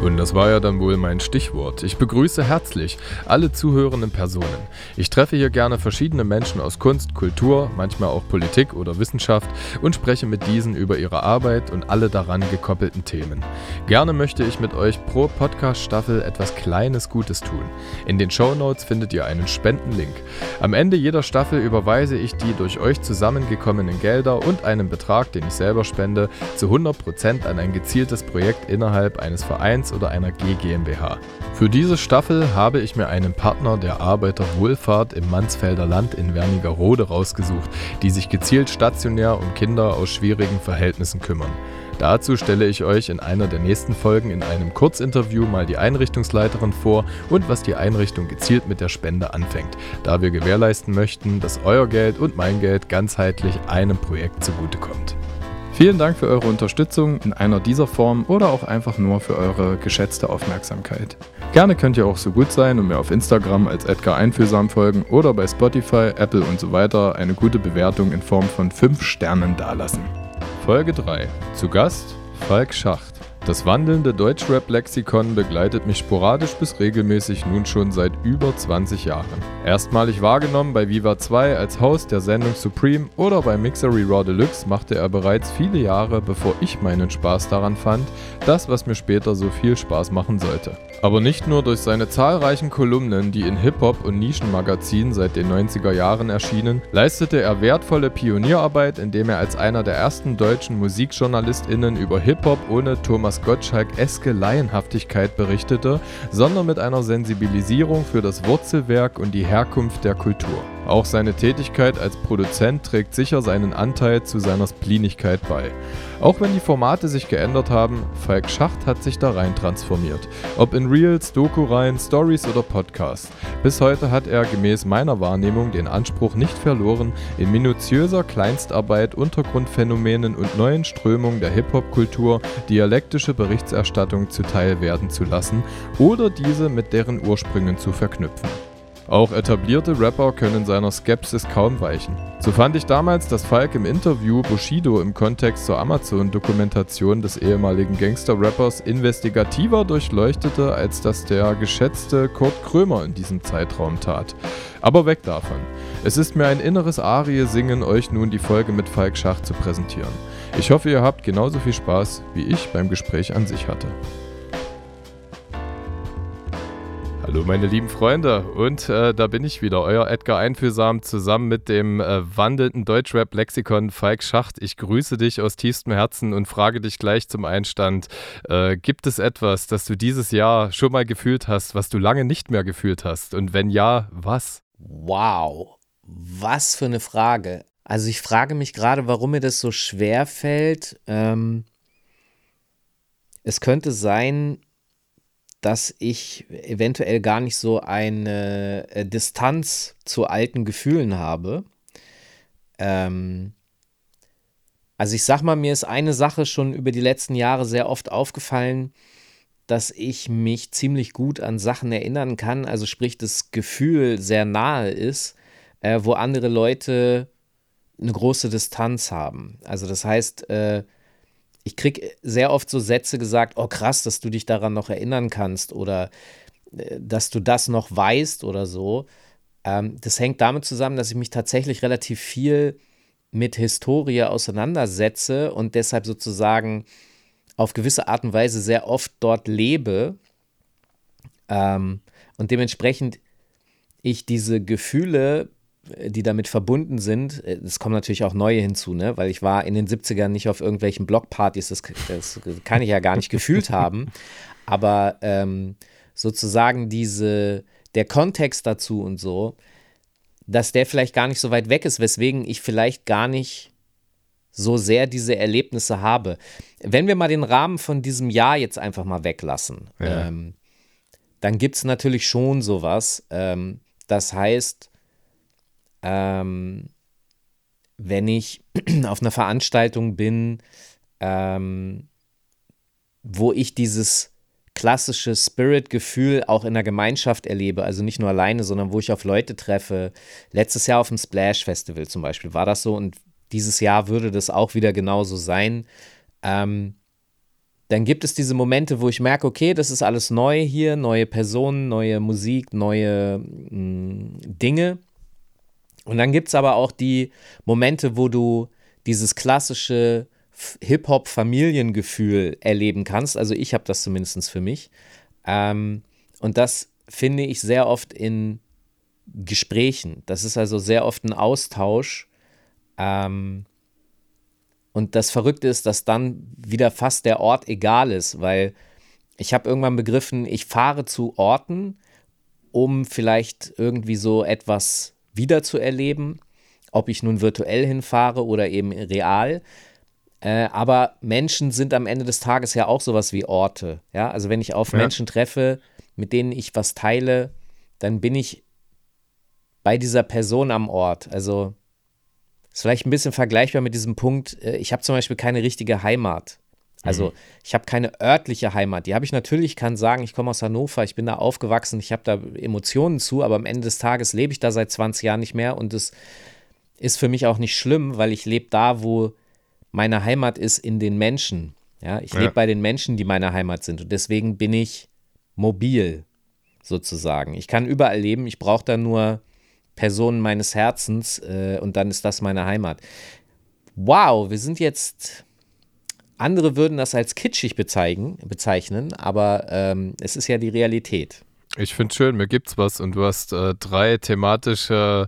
Und das war ja dann wohl mein Stichwort. Ich begrüße herzlich alle zuhörenden Personen. Ich treffe hier gerne verschiedene Menschen aus Kunst, Kultur, manchmal auch Politik oder Wissenschaft und spreche mit diesen über ihre Arbeit und alle daran gekoppelten Themen. Gerne möchte ich mit euch pro Podcast-Staffel etwas Kleines Gutes tun. In den Show Notes findet ihr einen Spendenlink. Am Ende jeder Staffel überweise ich die durch euch zusammengekommenen Gelder und einen Betrag, den ich selber spende, zu 100% an ein gezieltes Projekt innerhalb eines Vereins Vereins oder einer G GmbH. Für diese Staffel habe ich mir einen Partner der Arbeiterwohlfahrt im Mansfelder Land in Wernigerode rausgesucht, die sich gezielt stationär um Kinder aus schwierigen Verhältnissen kümmern. Dazu stelle ich euch in einer der nächsten Folgen in einem Kurzinterview mal die Einrichtungsleiterin vor und was die Einrichtung gezielt mit der Spende anfängt, da wir gewährleisten möchten, dass euer Geld und mein Geld ganzheitlich einem Projekt zugutekommt. Vielen Dank für eure Unterstützung in einer dieser Form oder auch einfach nur für eure geschätzte Aufmerksamkeit. Gerne könnt ihr auch so gut sein und mir auf Instagram als Edgar Einfühlsam folgen oder bei Spotify, Apple und so weiter eine gute Bewertung in Form von 5 Sternen dalassen. Folge 3. Zu Gast Falk Schacht. Das wandelnde Deutschrap-Lexikon begleitet mich sporadisch bis regelmäßig nun schon seit über 20 Jahren. Erstmalig wahrgenommen bei Viva 2 als Host der Sendung Supreme oder bei Mixery Raw Deluxe machte er bereits viele Jahre, bevor ich meinen Spaß daran fand, das, was mir später so viel Spaß machen sollte. Aber nicht nur durch seine zahlreichen Kolumnen, die in Hip-Hop- und Nischenmagazinen seit den 90er Jahren erschienen, leistete er wertvolle Pionierarbeit, indem er als einer der ersten deutschen MusikjournalistInnen über Hip-Hop ohne Thomas Gottschalk-eske Laienhaftigkeit berichtete, sondern mit einer Sensibilisierung für das Wurzelwerk und die Herkunft der Kultur. Auch seine Tätigkeit als Produzent trägt sicher seinen Anteil zu seiner Splinigkeit bei. Auch wenn die Formate sich geändert haben, Falk Schacht hat sich da rein transformiert. Ob in Reels, Doku-Reihen, Stories oder Podcasts. Bis heute hat er gemäß meiner Wahrnehmung den Anspruch nicht verloren, in minutiöser Kleinstarbeit Untergrundphänomenen und neuen Strömungen der Hip-Hop-Kultur dialektische Berichterstattung zuteil werden zu lassen oder diese mit deren Ursprüngen zu verknüpfen. Auch etablierte Rapper können seiner Skepsis kaum weichen. So fand ich damals, dass Falk im Interview Bushido im Kontext zur Amazon-Dokumentation des ehemaligen Gangster-Rappers investigativer durchleuchtete, als das der geschätzte Kurt Krömer in diesem Zeitraum tat. Aber weg davon. Es ist mir ein inneres Arie-Singen, euch nun die Folge mit Falk Schach zu präsentieren. Ich hoffe, ihr habt genauso viel Spaß, wie ich beim Gespräch an sich hatte. Hallo meine lieben Freunde und äh, da bin ich wieder, euer Edgar Einfühlsam zusammen mit dem äh, wandelnden Deutschrap-Lexikon Falk Schacht. Ich grüße dich aus tiefstem Herzen und frage dich gleich zum Einstand, äh, gibt es etwas, das du dieses Jahr schon mal gefühlt hast, was du lange nicht mehr gefühlt hast und wenn ja, was? Wow, was für eine Frage. Also ich frage mich gerade, warum mir das so schwer fällt. Ähm, es könnte sein, dass ich eventuell gar nicht so eine äh, Distanz zu alten Gefühlen habe. Ähm, also ich sag mal, mir ist eine Sache schon über die letzten Jahre sehr oft aufgefallen, dass ich mich ziemlich gut an Sachen erinnern kann, also sprich das Gefühl sehr nahe ist, äh, wo andere Leute eine große Distanz haben. Also das heißt, äh, ich kriege sehr oft so Sätze gesagt, oh krass, dass du dich daran noch erinnern kannst oder äh, dass du das noch weißt oder so. Ähm, das hängt damit zusammen, dass ich mich tatsächlich relativ viel mit Historie auseinandersetze und deshalb sozusagen auf gewisse Art und Weise sehr oft dort lebe. Ähm, und dementsprechend ich diese Gefühle, die damit verbunden sind, äh, es kommen natürlich auch neue hinzu, ne? weil ich war in den 70ern nicht auf irgendwelchen Blockpartys, das, das kann ich ja gar nicht gefühlt haben, aber ähm, sozusagen diese, der Kontext dazu und so, dass der vielleicht gar nicht so weit weg ist, weswegen ich vielleicht gar nicht so sehr diese Erlebnisse habe. Wenn wir mal den Rahmen von diesem Jahr jetzt einfach mal weglassen, ja. ähm, dann gibt es natürlich schon sowas. Ähm, das heißt, ähm, wenn ich auf einer Veranstaltung bin, ähm, wo ich dieses klassische Spirit-Gefühl auch in der Gemeinschaft erlebe, also nicht nur alleine, sondern wo ich auf Leute treffe. Letztes Jahr auf dem Splash Festival zum Beispiel war das so und dieses Jahr würde das auch wieder genauso sein. Ähm, dann gibt es diese Momente, wo ich merke, okay, das ist alles neu hier, neue Personen, neue Musik, neue mh, mm, Dinge. Und dann gibt es aber auch die Momente, wo du dieses klassische Hip-Hop-Familiengefühl erleben kannst. Also ich habe das zumindest für mich. Ähm, und das finde ich sehr oft in Gesprächen. Das ist also sehr oft ein Austausch. Ähm, und das Verrückte ist, dass dann wieder fast der Ort egal ist, weil ich habe irgendwann begriffen, ich fahre zu Orten, um vielleicht irgendwie so etwas wiederzuerleben, ob ich nun virtuell hinfahre oder eben real. Äh, aber Menschen sind am Ende des Tages ja auch sowas wie Orte. Ja, also wenn ich auf ja. Menschen treffe, mit denen ich was teile, dann bin ich bei dieser Person am Ort. Also ist vielleicht ein bisschen vergleichbar mit diesem Punkt, äh, ich habe zum Beispiel keine richtige Heimat. Also mhm. ich habe keine örtliche Heimat. Die habe ich natürlich, kann sagen, ich komme aus Hannover, ich bin da aufgewachsen, ich habe da Emotionen zu, aber am Ende des Tages lebe ich da seit 20 Jahren nicht mehr und es ist für mich auch nicht schlimm, weil ich lebe da, wo meine Heimat ist in den Menschen. Ja, ich ja. lebe bei den Menschen, die meine Heimat sind. Und deswegen bin ich mobil, sozusagen. Ich kann überall leben, ich brauche da nur Personen meines Herzens äh, und dann ist das meine Heimat. Wow, wir sind jetzt. Andere würden das als kitschig bezeichnen, aber ähm, es ist ja die Realität. Ich finde schön, mir gibt's was und du hast äh, drei thematische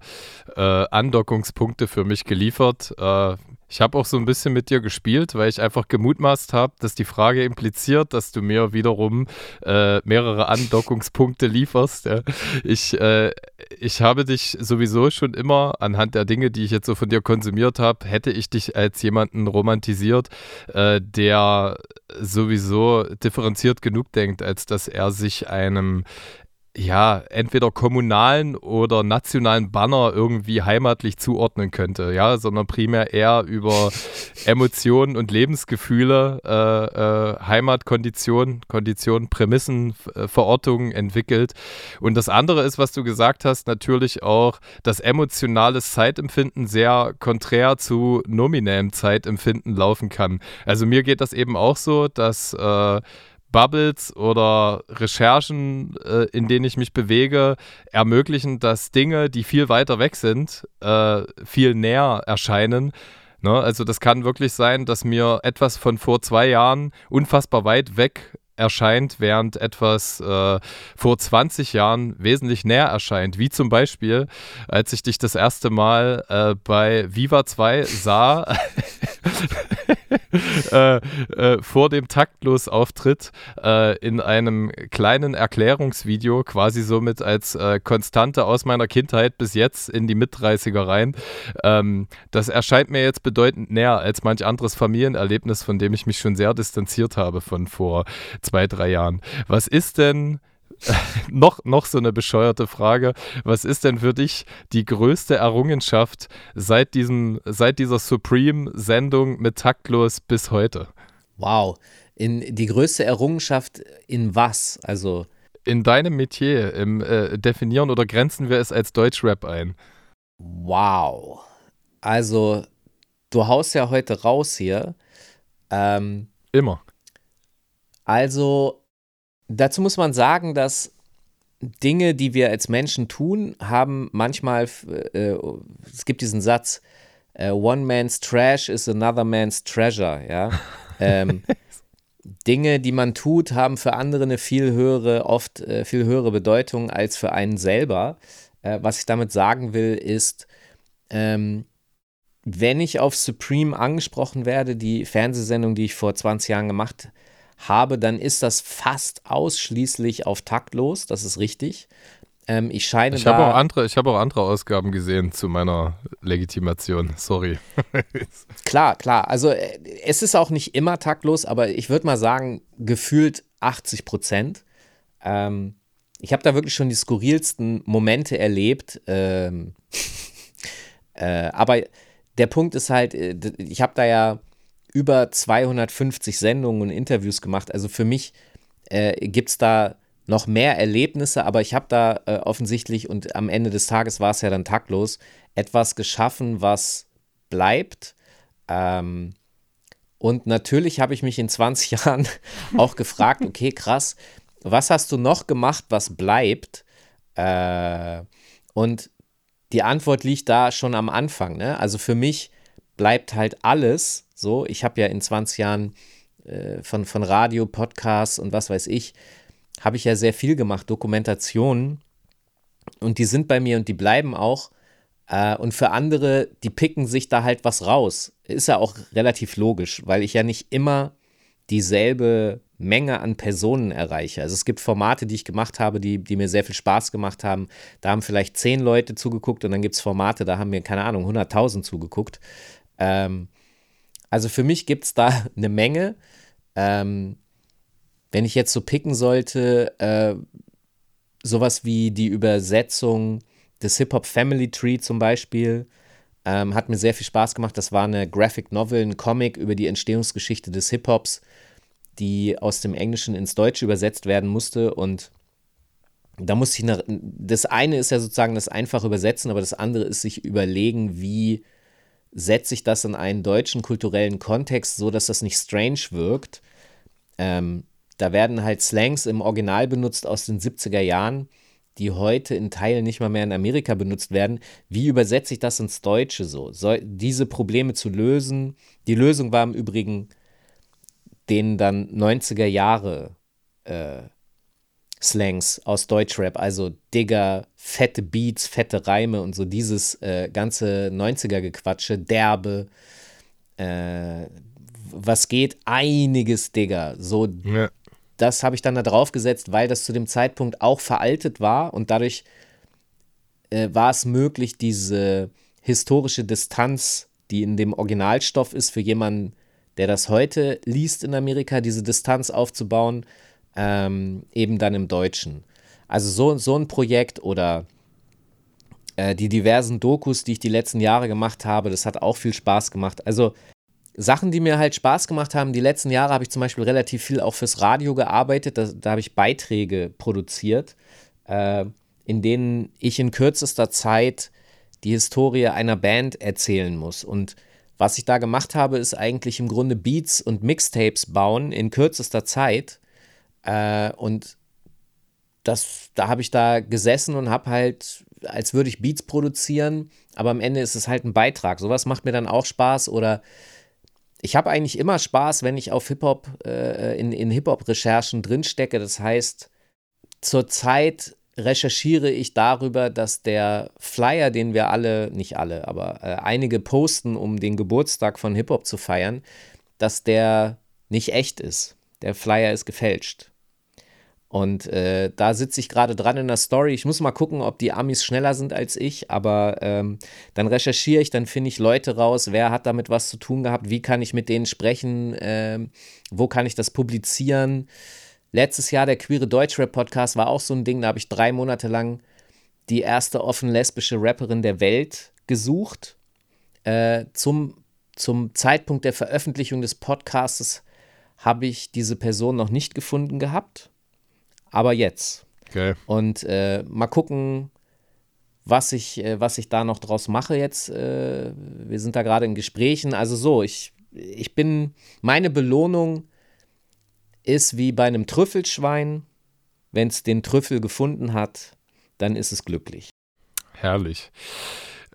äh, Andockungspunkte für mich geliefert. Äh, ich habe auch so ein bisschen mit dir gespielt, weil ich einfach gemutmaßt habe, dass die Frage impliziert, dass du mir wiederum äh, mehrere Andockungspunkte lieferst. Ja. Ich, äh, ich habe dich sowieso schon immer anhand der Dinge, die ich jetzt so von dir konsumiert habe, hätte ich dich als jemanden romantisiert, äh, der sowieso differenziert genug denkt, als dass er sich einem ja, entweder kommunalen oder nationalen Banner irgendwie heimatlich zuordnen könnte, ja, sondern primär eher über Emotionen und Lebensgefühle, äh, äh, Heimatkonditionen, Konditionen, Prämissen, äh, Verortungen entwickelt. Und das andere ist, was du gesagt hast, natürlich auch das emotionale Zeitempfinden sehr konträr zu nominellem Zeitempfinden laufen kann. Also mir geht das eben auch so, dass äh, Bubbles oder Recherchen, äh, in denen ich mich bewege, ermöglichen, dass Dinge, die viel weiter weg sind, äh, viel näher erscheinen. Ne? Also das kann wirklich sein, dass mir etwas von vor zwei Jahren unfassbar weit weg erscheint, während etwas äh, vor 20 Jahren wesentlich näher erscheint. Wie zum Beispiel, als ich dich das erste Mal äh, bei Viva 2 sah, äh, äh, vor dem Taktlos-Auftritt äh, in einem kleinen Erklärungsvideo, quasi somit als äh, Konstante aus meiner Kindheit bis jetzt in die Mit-30er rein. Ähm, das erscheint mir jetzt bedeutend näher als manch anderes Familienerlebnis, von dem ich mich schon sehr distanziert habe von vor zwei, drei Jahren. Was ist denn noch, noch so eine bescheuerte Frage. Was ist denn für dich die größte Errungenschaft seit, diesem, seit dieser Supreme-Sendung mit Taktlos bis heute? Wow. In, die größte Errungenschaft in was? Also. In deinem Metier, im äh, Definieren oder grenzen wir es als Deutschrap ein? Wow. Also, du haust ja heute raus hier. Ähm, Immer. Also, dazu muss man sagen, dass Dinge, die wir als Menschen tun, haben manchmal, äh, es gibt diesen Satz, äh, One man's trash is another man's treasure, ja. ähm, Dinge, die man tut, haben für andere eine viel höhere, oft äh, viel höhere Bedeutung als für einen selber. Äh, was ich damit sagen will, ist, ähm, wenn ich auf Supreme angesprochen werde, die Fernsehsendung, die ich vor 20 Jahren gemacht habe, dann ist das fast ausschließlich auf taktlos, das ist richtig. Ähm, ich scheine ich habe auch andere, ich habe auch andere Ausgaben gesehen zu meiner Legitimation. Sorry. klar, klar. Also äh, es ist auch nicht immer taktlos, aber ich würde mal sagen gefühlt 80 Prozent. Ähm, ich habe da wirklich schon die skurrilsten Momente erlebt. Ähm, äh, aber der Punkt ist halt, äh, ich habe da ja über 250 Sendungen und Interviews gemacht. Also für mich äh, gibt es da noch mehr Erlebnisse, aber ich habe da äh, offensichtlich und am Ende des Tages war es ja dann taktlos, etwas geschaffen, was bleibt. Ähm, und natürlich habe ich mich in 20 Jahren auch gefragt, okay, krass, was hast du noch gemacht, was bleibt? Äh, und die Antwort liegt da schon am Anfang. Ne? Also für mich bleibt halt alles so. Ich habe ja in 20 Jahren äh, von, von Radio, Podcasts und was weiß ich, habe ich ja sehr viel gemacht, Dokumentationen. Und die sind bei mir und die bleiben auch. Äh, und für andere, die picken sich da halt was raus. Ist ja auch relativ logisch, weil ich ja nicht immer dieselbe Menge an Personen erreiche. Also es gibt Formate, die ich gemacht habe, die, die mir sehr viel Spaß gemacht haben. Da haben vielleicht zehn Leute zugeguckt und dann gibt es Formate, da haben mir, keine Ahnung, 100.000 zugeguckt. Ähm, also für mich gibt es da eine Menge. Ähm, wenn ich jetzt so picken sollte, äh, sowas wie die Übersetzung des Hip-Hop Family Tree zum Beispiel, ähm, hat mir sehr viel Spaß gemacht. Das war eine Graphic Novel, ein Comic über die Entstehungsgeschichte des Hip-Hops die aus dem Englischen ins Deutsche übersetzt werden musste. Und da musste ich, nach, das eine ist ja sozusagen das einfache Übersetzen, aber das andere ist sich überlegen, wie setze ich das in einen deutschen kulturellen Kontext, so dass das nicht strange wirkt. Ähm, da werden halt Slangs im Original benutzt aus den 70er Jahren, die heute in Teilen nicht mal mehr in Amerika benutzt werden. Wie übersetze ich das ins Deutsche so? so diese Probleme zu lösen. Die Lösung war im Übrigen denen dann 90er Jahre äh, Slangs aus Deutschrap, also Digger, fette Beats, fette Reime und so dieses äh, ganze 90er-Gequatsche, derbe, äh, was geht, einiges Digger. So, ja. das habe ich dann da drauf gesetzt, weil das zu dem Zeitpunkt auch veraltet war und dadurch äh, war es möglich, diese historische Distanz, die in dem Originalstoff ist, für jemanden, der das heute liest in Amerika, diese Distanz aufzubauen, ähm, eben dann im Deutschen. Also so, so ein Projekt oder äh, die diversen Dokus, die ich die letzten Jahre gemacht habe, das hat auch viel Spaß gemacht. Also Sachen, die mir halt Spaß gemacht haben, die letzten Jahre habe ich zum Beispiel relativ viel auch fürs Radio gearbeitet, da, da habe ich Beiträge produziert, äh, in denen ich in kürzester Zeit die Historie einer Band erzählen muss. Und was ich da gemacht habe, ist eigentlich im Grunde Beats und Mixtapes bauen in kürzester Zeit. Äh, und das, da habe ich da gesessen und habe halt, als würde ich Beats produzieren, aber am Ende ist es halt ein Beitrag. Sowas macht mir dann auch Spaß oder ich habe eigentlich immer Spaß, wenn ich auf Hip-Hop, äh, in, in Hip-Hop-Recherchen drinstecke. Das heißt, zurzeit recherchiere ich darüber, dass der Flyer, den wir alle, nicht alle, aber äh, einige posten, um den Geburtstag von Hip-Hop zu feiern, dass der nicht echt ist. Der Flyer ist gefälscht. Und äh, da sitze ich gerade dran in der Story. Ich muss mal gucken, ob die Amis schneller sind als ich, aber ähm, dann recherchiere ich, dann finde ich Leute raus, wer hat damit was zu tun gehabt, wie kann ich mit denen sprechen, äh, wo kann ich das publizieren. Letztes Jahr der queere Deutschrap-Podcast war auch so ein Ding, da habe ich drei Monate lang die erste offen lesbische Rapperin der Welt gesucht. Äh, zum, zum Zeitpunkt der Veröffentlichung des Podcasts habe ich diese Person noch nicht gefunden gehabt, aber jetzt. Okay. Und äh, mal gucken, was ich, äh, was ich da noch draus mache jetzt. Äh, wir sind da gerade in Gesprächen. Also so, ich, ich bin, meine Belohnung ist wie bei einem Trüffelschwein. Wenn es den Trüffel gefunden hat, dann ist es glücklich. Herrlich.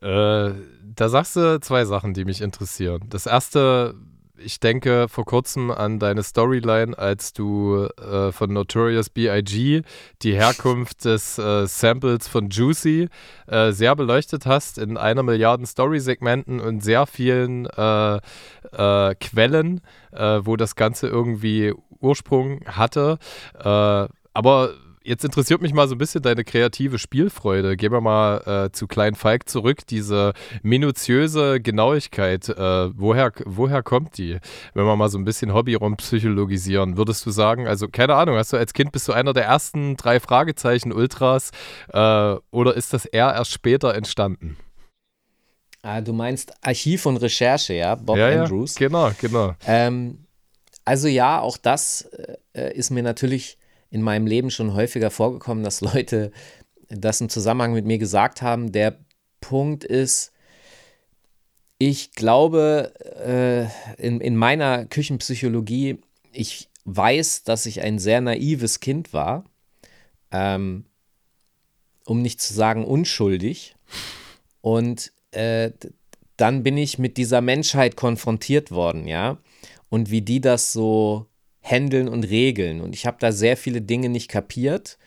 Äh, da sagst du zwei Sachen, die mich interessieren. Das erste, ich denke vor kurzem an deine Storyline, als du äh, von Notorious B.I.G. die Herkunft des äh, Samples von Juicy äh, sehr beleuchtet hast in einer Milliarden Story-Segmenten und sehr vielen äh, äh, Quellen, äh, wo das Ganze irgendwie Ursprung hatte. aber Jetzt interessiert mich mal so ein bisschen deine kreative Spielfreude. Gehen wir mal äh, zu Klein Falk zurück. Diese minutiöse Genauigkeit, äh, woher, woher kommt die? Wenn wir mal so ein bisschen Hobby rumpsychologisieren, würdest du sagen, also keine Ahnung, hast du als Kind bist du einer der ersten drei Fragezeichen Ultras äh, oder ist das eher erst später entstanden? Ah, du meinst Archiv und Recherche, ja? Bob ja, Andrews. Ja, genau, genau. Ähm, also ja, auch das äh, ist mir natürlich in meinem Leben schon häufiger vorgekommen, dass Leute das im Zusammenhang mit mir gesagt haben. Der Punkt ist, ich glaube, äh, in, in meiner Küchenpsychologie, ich weiß, dass ich ein sehr naives Kind war, ähm, um nicht zu sagen unschuldig. Und äh, dann bin ich mit dieser Menschheit konfrontiert worden, ja. Und wie die das so handeln und regeln. Und ich habe da sehr viele Dinge nicht kapiert,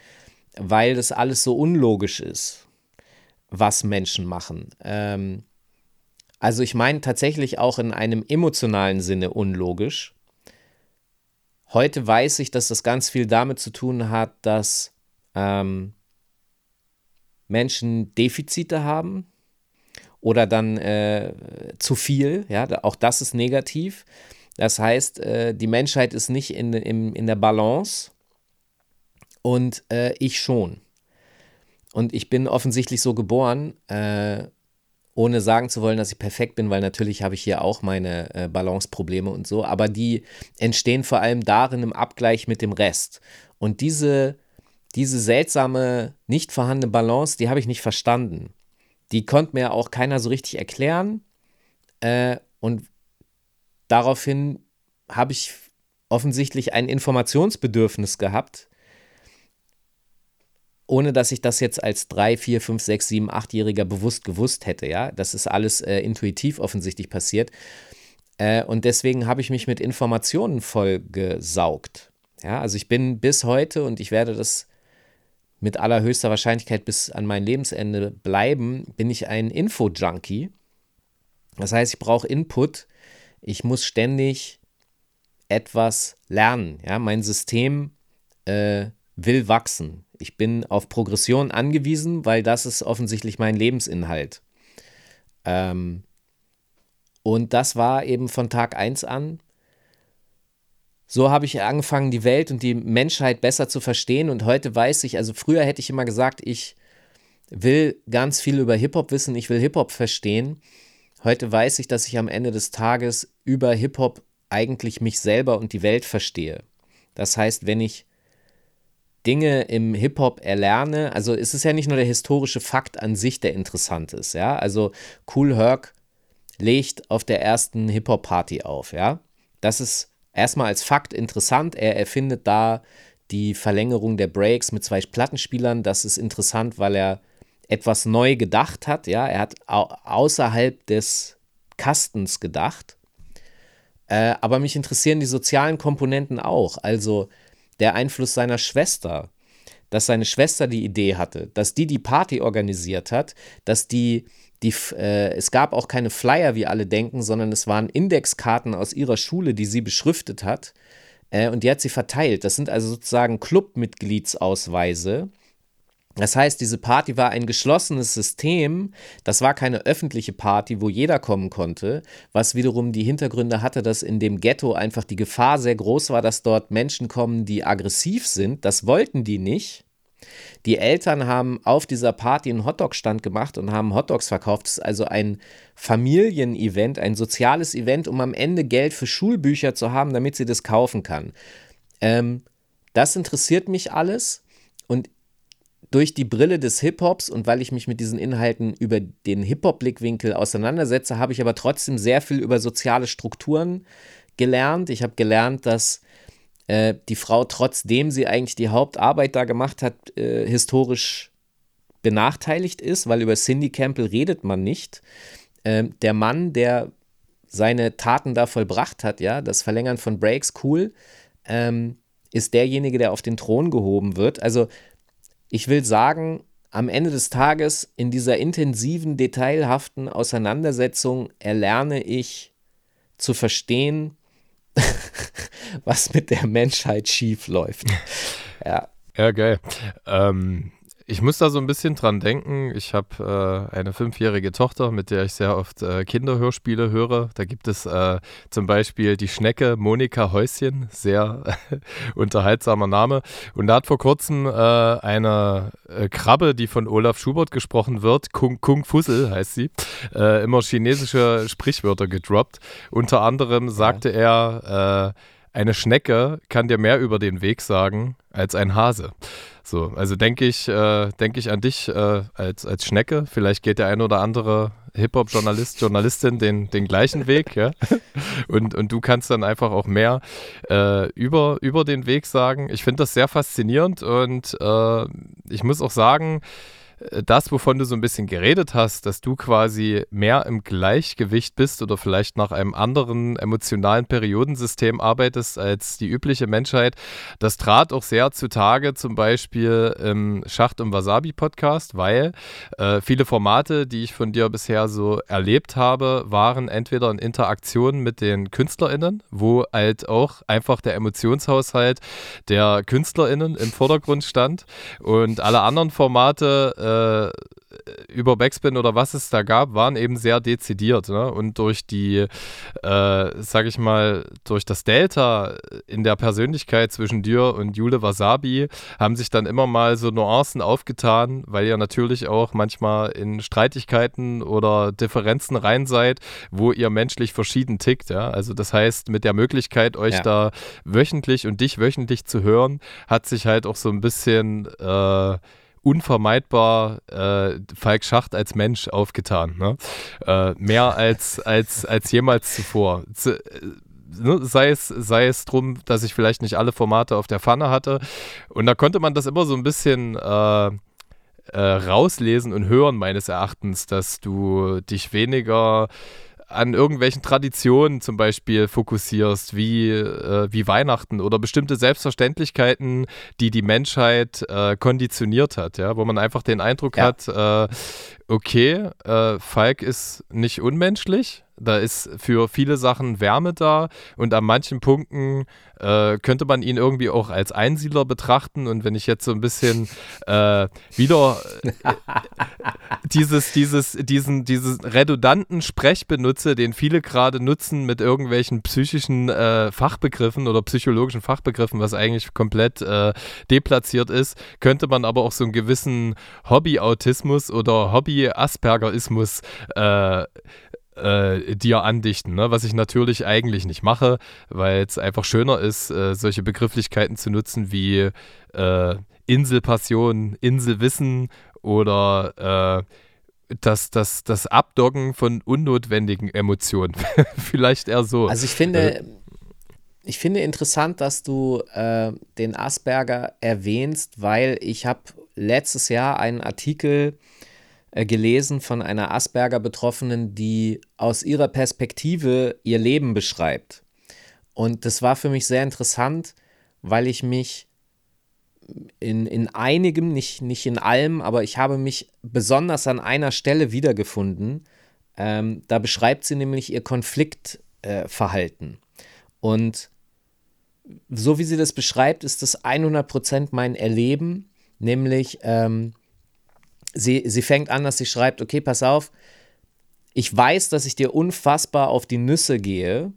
weil das alles so unlogisch ist, was Menschen machen. Ähm, also ich meine tatsächlich auch in einem emotionalen Sinne unlogisch. Heute weiß ich, dass das ganz viel damit zu tun hat, dass ähm, Menschen Defizite haben oder dann äh, zu viel. Ja, auch das ist negativ. Das heißt, äh, die Menschheit ist nicht in, in, in der Balance und äh, ich schon. Und ich bin offensichtlich so geboren, äh, ohne sagen zu wollen, dass ich perfekt bin, weil natürlich habe ich hier auch meine äh, Balanceprobleme und so, aber die entstehen vor allem darin im Abgleich mit dem Rest. Und diese, diese seltsame, nicht vorhandene Balance, die habe ich nicht verstanden. Die konnte mir auch keiner so richtig erklären. Äh, und daraufhin habe ich offensichtlich ein Informationsbedürfnis gehabt, ohne dass ich das jetzt als 3, 4, 5, 6, 7, 8-Jähriger bewusst gewusst hätte. Ja, das ist alles äh, intuitiv offensichtlich passiert. Äh, und deswegen habe ich mich mit Informationen vollgesaugt. Ja, also ich bin bis heute und ich werde das mit allerhöchster Wahrscheinlichkeit bis an mein Lebensende bleiben, bin ich ein Info-Junkie. Das heißt, ich brauche Input ich muss ständig etwas lernen. Ja, mein System äh, will wachsen. Ich bin auf Progression angewiesen, weil das ist offensichtlich mein Lebensinhalt. Ähm, und das war eben von Tag 1 an. So habe ich angefangen, die Welt und die Menschheit besser zu verstehen. Und heute weiß ich, also früher hätte ich immer gesagt, ich will ganz viel über Hip-Hop wissen, ich will Hip-Hop verstehen. Heute weiß ich, dass ich am Ende des Tages über Hip-Hop eigentlich mich selber und die Welt verstehe. Das heißt, wenn ich Dinge im Hip-Hop erlerne, also es ist ja nicht nur der historische Fakt an sich, der interessant ist, ja. Also Cool Herc legt auf der ersten Hip-Hop-Party auf, ja. Das ist erstmal als Fakt interessant. Er erfindet da die Verlängerung der Breaks mit zwei Plattenspielern. Das ist interessant, weil er etwas neu gedacht hat. Ja, er hat au außerhalb des Kastens gedacht. Äh, aber mich interessieren die sozialen Komponenten auch. Also der Einfluss seiner Schwester, dass seine Schwester die Idee hatte, dass die die Party organisiert hat, dass die die, äh, es gab auch keine Flyer, wie alle denken, sondern es waren Indexkarten aus ihrer Schule, die sie beschriftet hat. Äh, und die hat sie verteilt. Das sind also sozusagen Clubmitgliedsausweise, das heißt, diese Party war ein geschlossenes System. Das war keine öffentliche Party, wo jeder kommen konnte, was wiederum die Hintergründe hatte, dass in dem Ghetto einfach die Gefahr sehr groß war, dass dort Menschen kommen, die aggressiv sind. Das wollten die nicht. Die Eltern haben auf dieser Party einen Hotdog-Stand gemacht und haben Hotdogs verkauft. Das ist also ein Familienevent, ein soziales Event, um am Ende Geld für Schulbücher zu haben, damit sie das kaufen kann. Ähm, das interessiert mich alles. Und durch die Brille des Hip-Hops und weil ich mich mit diesen Inhalten über den Hip-Hop-Blickwinkel auseinandersetze, habe ich aber trotzdem sehr viel über soziale Strukturen gelernt. Ich habe gelernt, dass äh, die Frau, trotzdem sie eigentlich die Hauptarbeit da gemacht hat, äh, historisch benachteiligt ist, weil über Cindy Campbell redet man nicht. Äh, der Mann, der seine Taten da vollbracht hat, ja, das Verlängern von Breaks, cool, ähm, ist derjenige, der auf den Thron gehoben wird. Also ich will sagen, am Ende des Tages in dieser intensiven, detailhaften Auseinandersetzung erlerne ich zu verstehen, was mit der Menschheit schief läuft. Ja. Ja, geil. Ähm, ich muss da so ein bisschen dran denken. Ich habe äh, eine fünfjährige Tochter, mit der ich sehr oft äh, Kinderhörspiele höre. Da gibt es äh, zum Beispiel die Schnecke Monika Häuschen, sehr unterhaltsamer Name. Und da hat vor kurzem äh, eine äh, Krabbe, die von Olaf Schubert gesprochen wird, Kung, Kung Fussel heißt sie, äh, immer chinesische Sprichwörter gedroppt. Unter anderem sagte ja. er, eine Schnecke kann dir mehr über den Weg sagen als ein Hase. So, also denke ich, äh, denke ich an dich äh, als, als Schnecke. Vielleicht geht der ein oder andere Hip-Hop-Journalist, Journalistin den, den gleichen Weg, ja. Und, und du kannst dann einfach auch mehr äh, über, über den Weg sagen. Ich finde das sehr faszinierend und äh, ich muss auch sagen, das, wovon du so ein bisschen geredet hast, dass du quasi mehr im Gleichgewicht bist oder vielleicht nach einem anderen emotionalen Periodensystem arbeitest als die übliche Menschheit, das trat auch sehr zutage, zum Beispiel im Schacht- und Wasabi-Podcast, weil äh, viele Formate, die ich von dir bisher so erlebt habe, waren entweder in Interaktion mit den KünstlerInnen, wo halt auch einfach der Emotionshaushalt der KünstlerInnen im Vordergrund stand. Und alle anderen Formate äh, äh, über Backspin oder was es da gab, waren eben sehr dezidiert. Ne? Und durch die, äh, sag ich mal, durch das Delta in der Persönlichkeit zwischen dir und Jule Wasabi haben sich dann immer mal so Nuancen aufgetan, weil ihr natürlich auch manchmal in Streitigkeiten oder Differenzen rein seid, wo ihr menschlich verschieden tickt. Ja? Also das heißt, mit der Möglichkeit, euch ja. da wöchentlich und dich wöchentlich zu hören, hat sich halt auch so ein bisschen äh, unvermeidbar äh, Falk Schacht als Mensch aufgetan. Ne? Äh, mehr als, als, als jemals zuvor. Z äh, ne, sei es, sei es drum, dass ich vielleicht nicht alle Formate auf der Pfanne hatte. Und da konnte man das immer so ein bisschen äh, äh, rauslesen und hören, meines Erachtens, dass du dich weniger an irgendwelchen Traditionen zum Beispiel fokussierst, wie, äh, wie Weihnachten oder bestimmte Selbstverständlichkeiten, die die Menschheit äh, konditioniert hat, ja, wo man einfach den Eindruck ja. hat, äh, okay, äh, Falk ist nicht unmenschlich, da ist für viele Sachen Wärme da und an manchen Punkten äh, könnte man ihn irgendwie auch als Einsiedler betrachten. Und wenn ich jetzt so ein bisschen äh, wieder äh, dieses, dieses, diesen, diesen redundanten Sprech benutze, den viele gerade nutzen mit irgendwelchen psychischen äh, Fachbegriffen oder psychologischen Fachbegriffen, was eigentlich komplett äh, deplatziert ist, könnte man aber auch so einen gewissen Hobby-Autismus oder Hobby-Aspergerismus äh, äh, dir andichten, ne? was ich natürlich eigentlich nicht mache, weil es einfach schöner ist, äh, solche Begrifflichkeiten zu nutzen wie äh, Inselpassion, Inselwissen oder äh, das, das, das Abdoggen von unnotwendigen Emotionen. Vielleicht eher so. Also ich finde, äh, ich finde interessant, dass du äh, den Asperger erwähnst, weil ich habe letztes Jahr einen Artikel äh, gelesen von einer Asperger-Betroffenen, die aus ihrer Perspektive ihr Leben beschreibt. Und das war für mich sehr interessant, weil ich mich in, in einigem, nicht, nicht in allem, aber ich habe mich besonders an einer Stelle wiedergefunden. Ähm, da beschreibt sie nämlich ihr Konfliktverhalten. Äh, Und so wie sie das beschreibt, ist das 100% mein Erleben, nämlich ähm, sie, sie fängt an, dass sie schreibt, okay, pass auf, ich weiß, dass ich dir unfassbar auf die Nüsse gehe,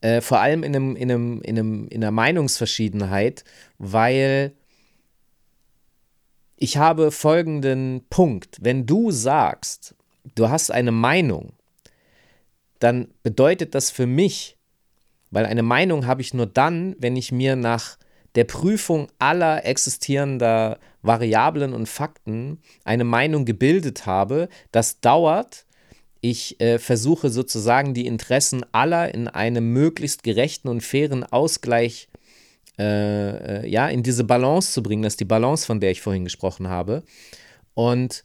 äh, vor allem in, einem, in, einem, in, einem, in einer Meinungsverschiedenheit, weil ich habe folgenden Punkt. Wenn du sagst, du hast eine Meinung, dann bedeutet das für mich, weil eine Meinung habe ich nur dann, wenn ich mir nach der Prüfung aller existierender Variablen und Fakten eine Meinung gebildet habe. Das dauert. Ich äh, versuche sozusagen die Interessen aller in einem möglichst gerechten und fairen Ausgleich äh, äh, ja, in diese Balance zu bringen. Das ist die Balance, von der ich vorhin gesprochen habe. Und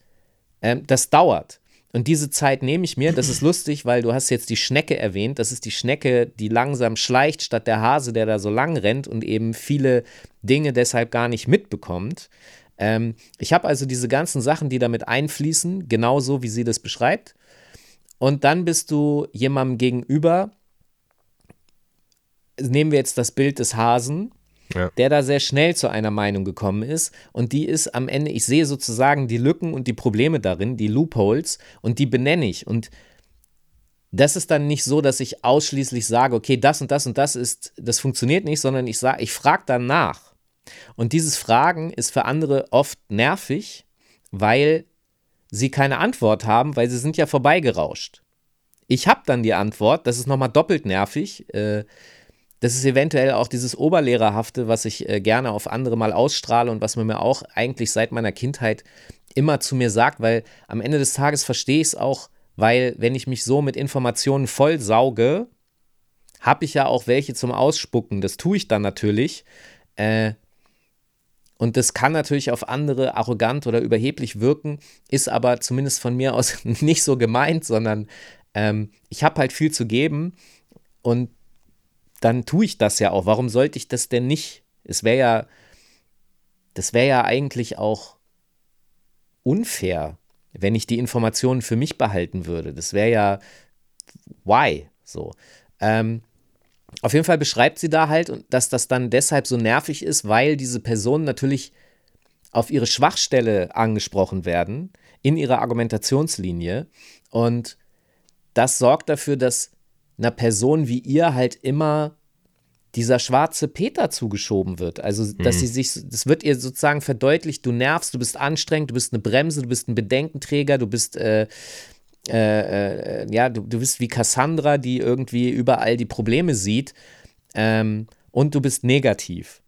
ähm, das dauert. Und diese Zeit nehme ich mir. Das ist lustig, weil du hast jetzt die Schnecke erwähnt. Das ist die Schnecke, die langsam schleicht, statt der Hase, der da so lang rennt und eben viele Dinge deshalb gar nicht mitbekommt. Ähm, ich habe also diese ganzen Sachen, die damit einfließen, genauso wie sie das beschreibt. Und dann bist du jemandem gegenüber, nehmen wir jetzt das Bild des Hasen, ja. der da sehr schnell zu einer Meinung gekommen ist. Und die ist am Ende, ich sehe sozusagen die Lücken und die Probleme darin, die Loopholes, und die benenne ich. Und das ist dann nicht so, dass ich ausschließlich sage, okay, das und das und das ist, das funktioniert nicht, sondern ich sage, ich frage dann nach. Und dieses Fragen ist für andere oft nervig, weil sie keine Antwort haben, weil sie sind ja vorbeigerauscht. Ich habe dann die Antwort, das ist nochmal doppelt nervig. Äh, das ist eventuell auch dieses Oberlehrerhafte, was ich äh, gerne auf andere mal ausstrahle und was man mir auch eigentlich seit meiner Kindheit immer zu mir sagt, weil am Ende des Tages verstehe ich es auch, weil wenn ich mich so mit Informationen vollsauge, habe ich ja auch welche zum Ausspucken. Das tue ich dann natürlich. Äh, und das kann natürlich auf andere arrogant oder überheblich wirken, ist aber zumindest von mir aus nicht so gemeint, sondern ähm, ich habe halt viel zu geben und dann tue ich das ja auch. Warum sollte ich das denn nicht? Es wäre ja, das wäre ja eigentlich auch unfair, wenn ich die Informationen für mich behalten würde. Das wäre ja, why? So. Ähm, auf jeden Fall beschreibt sie da halt, dass das dann deshalb so nervig ist, weil diese Personen natürlich auf ihre Schwachstelle angesprochen werden in ihrer Argumentationslinie. Und das sorgt dafür, dass einer Person wie ihr halt immer dieser schwarze Peter zugeschoben wird. Also, dass mhm. sie sich, das wird ihr sozusagen verdeutlicht, du nervst, du bist anstrengend, du bist eine Bremse, du bist ein Bedenkenträger, du bist, äh, äh, äh, ja, du, du bist wie Cassandra, die irgendwie überall die Probleme sieht ähm, und du bist negativ.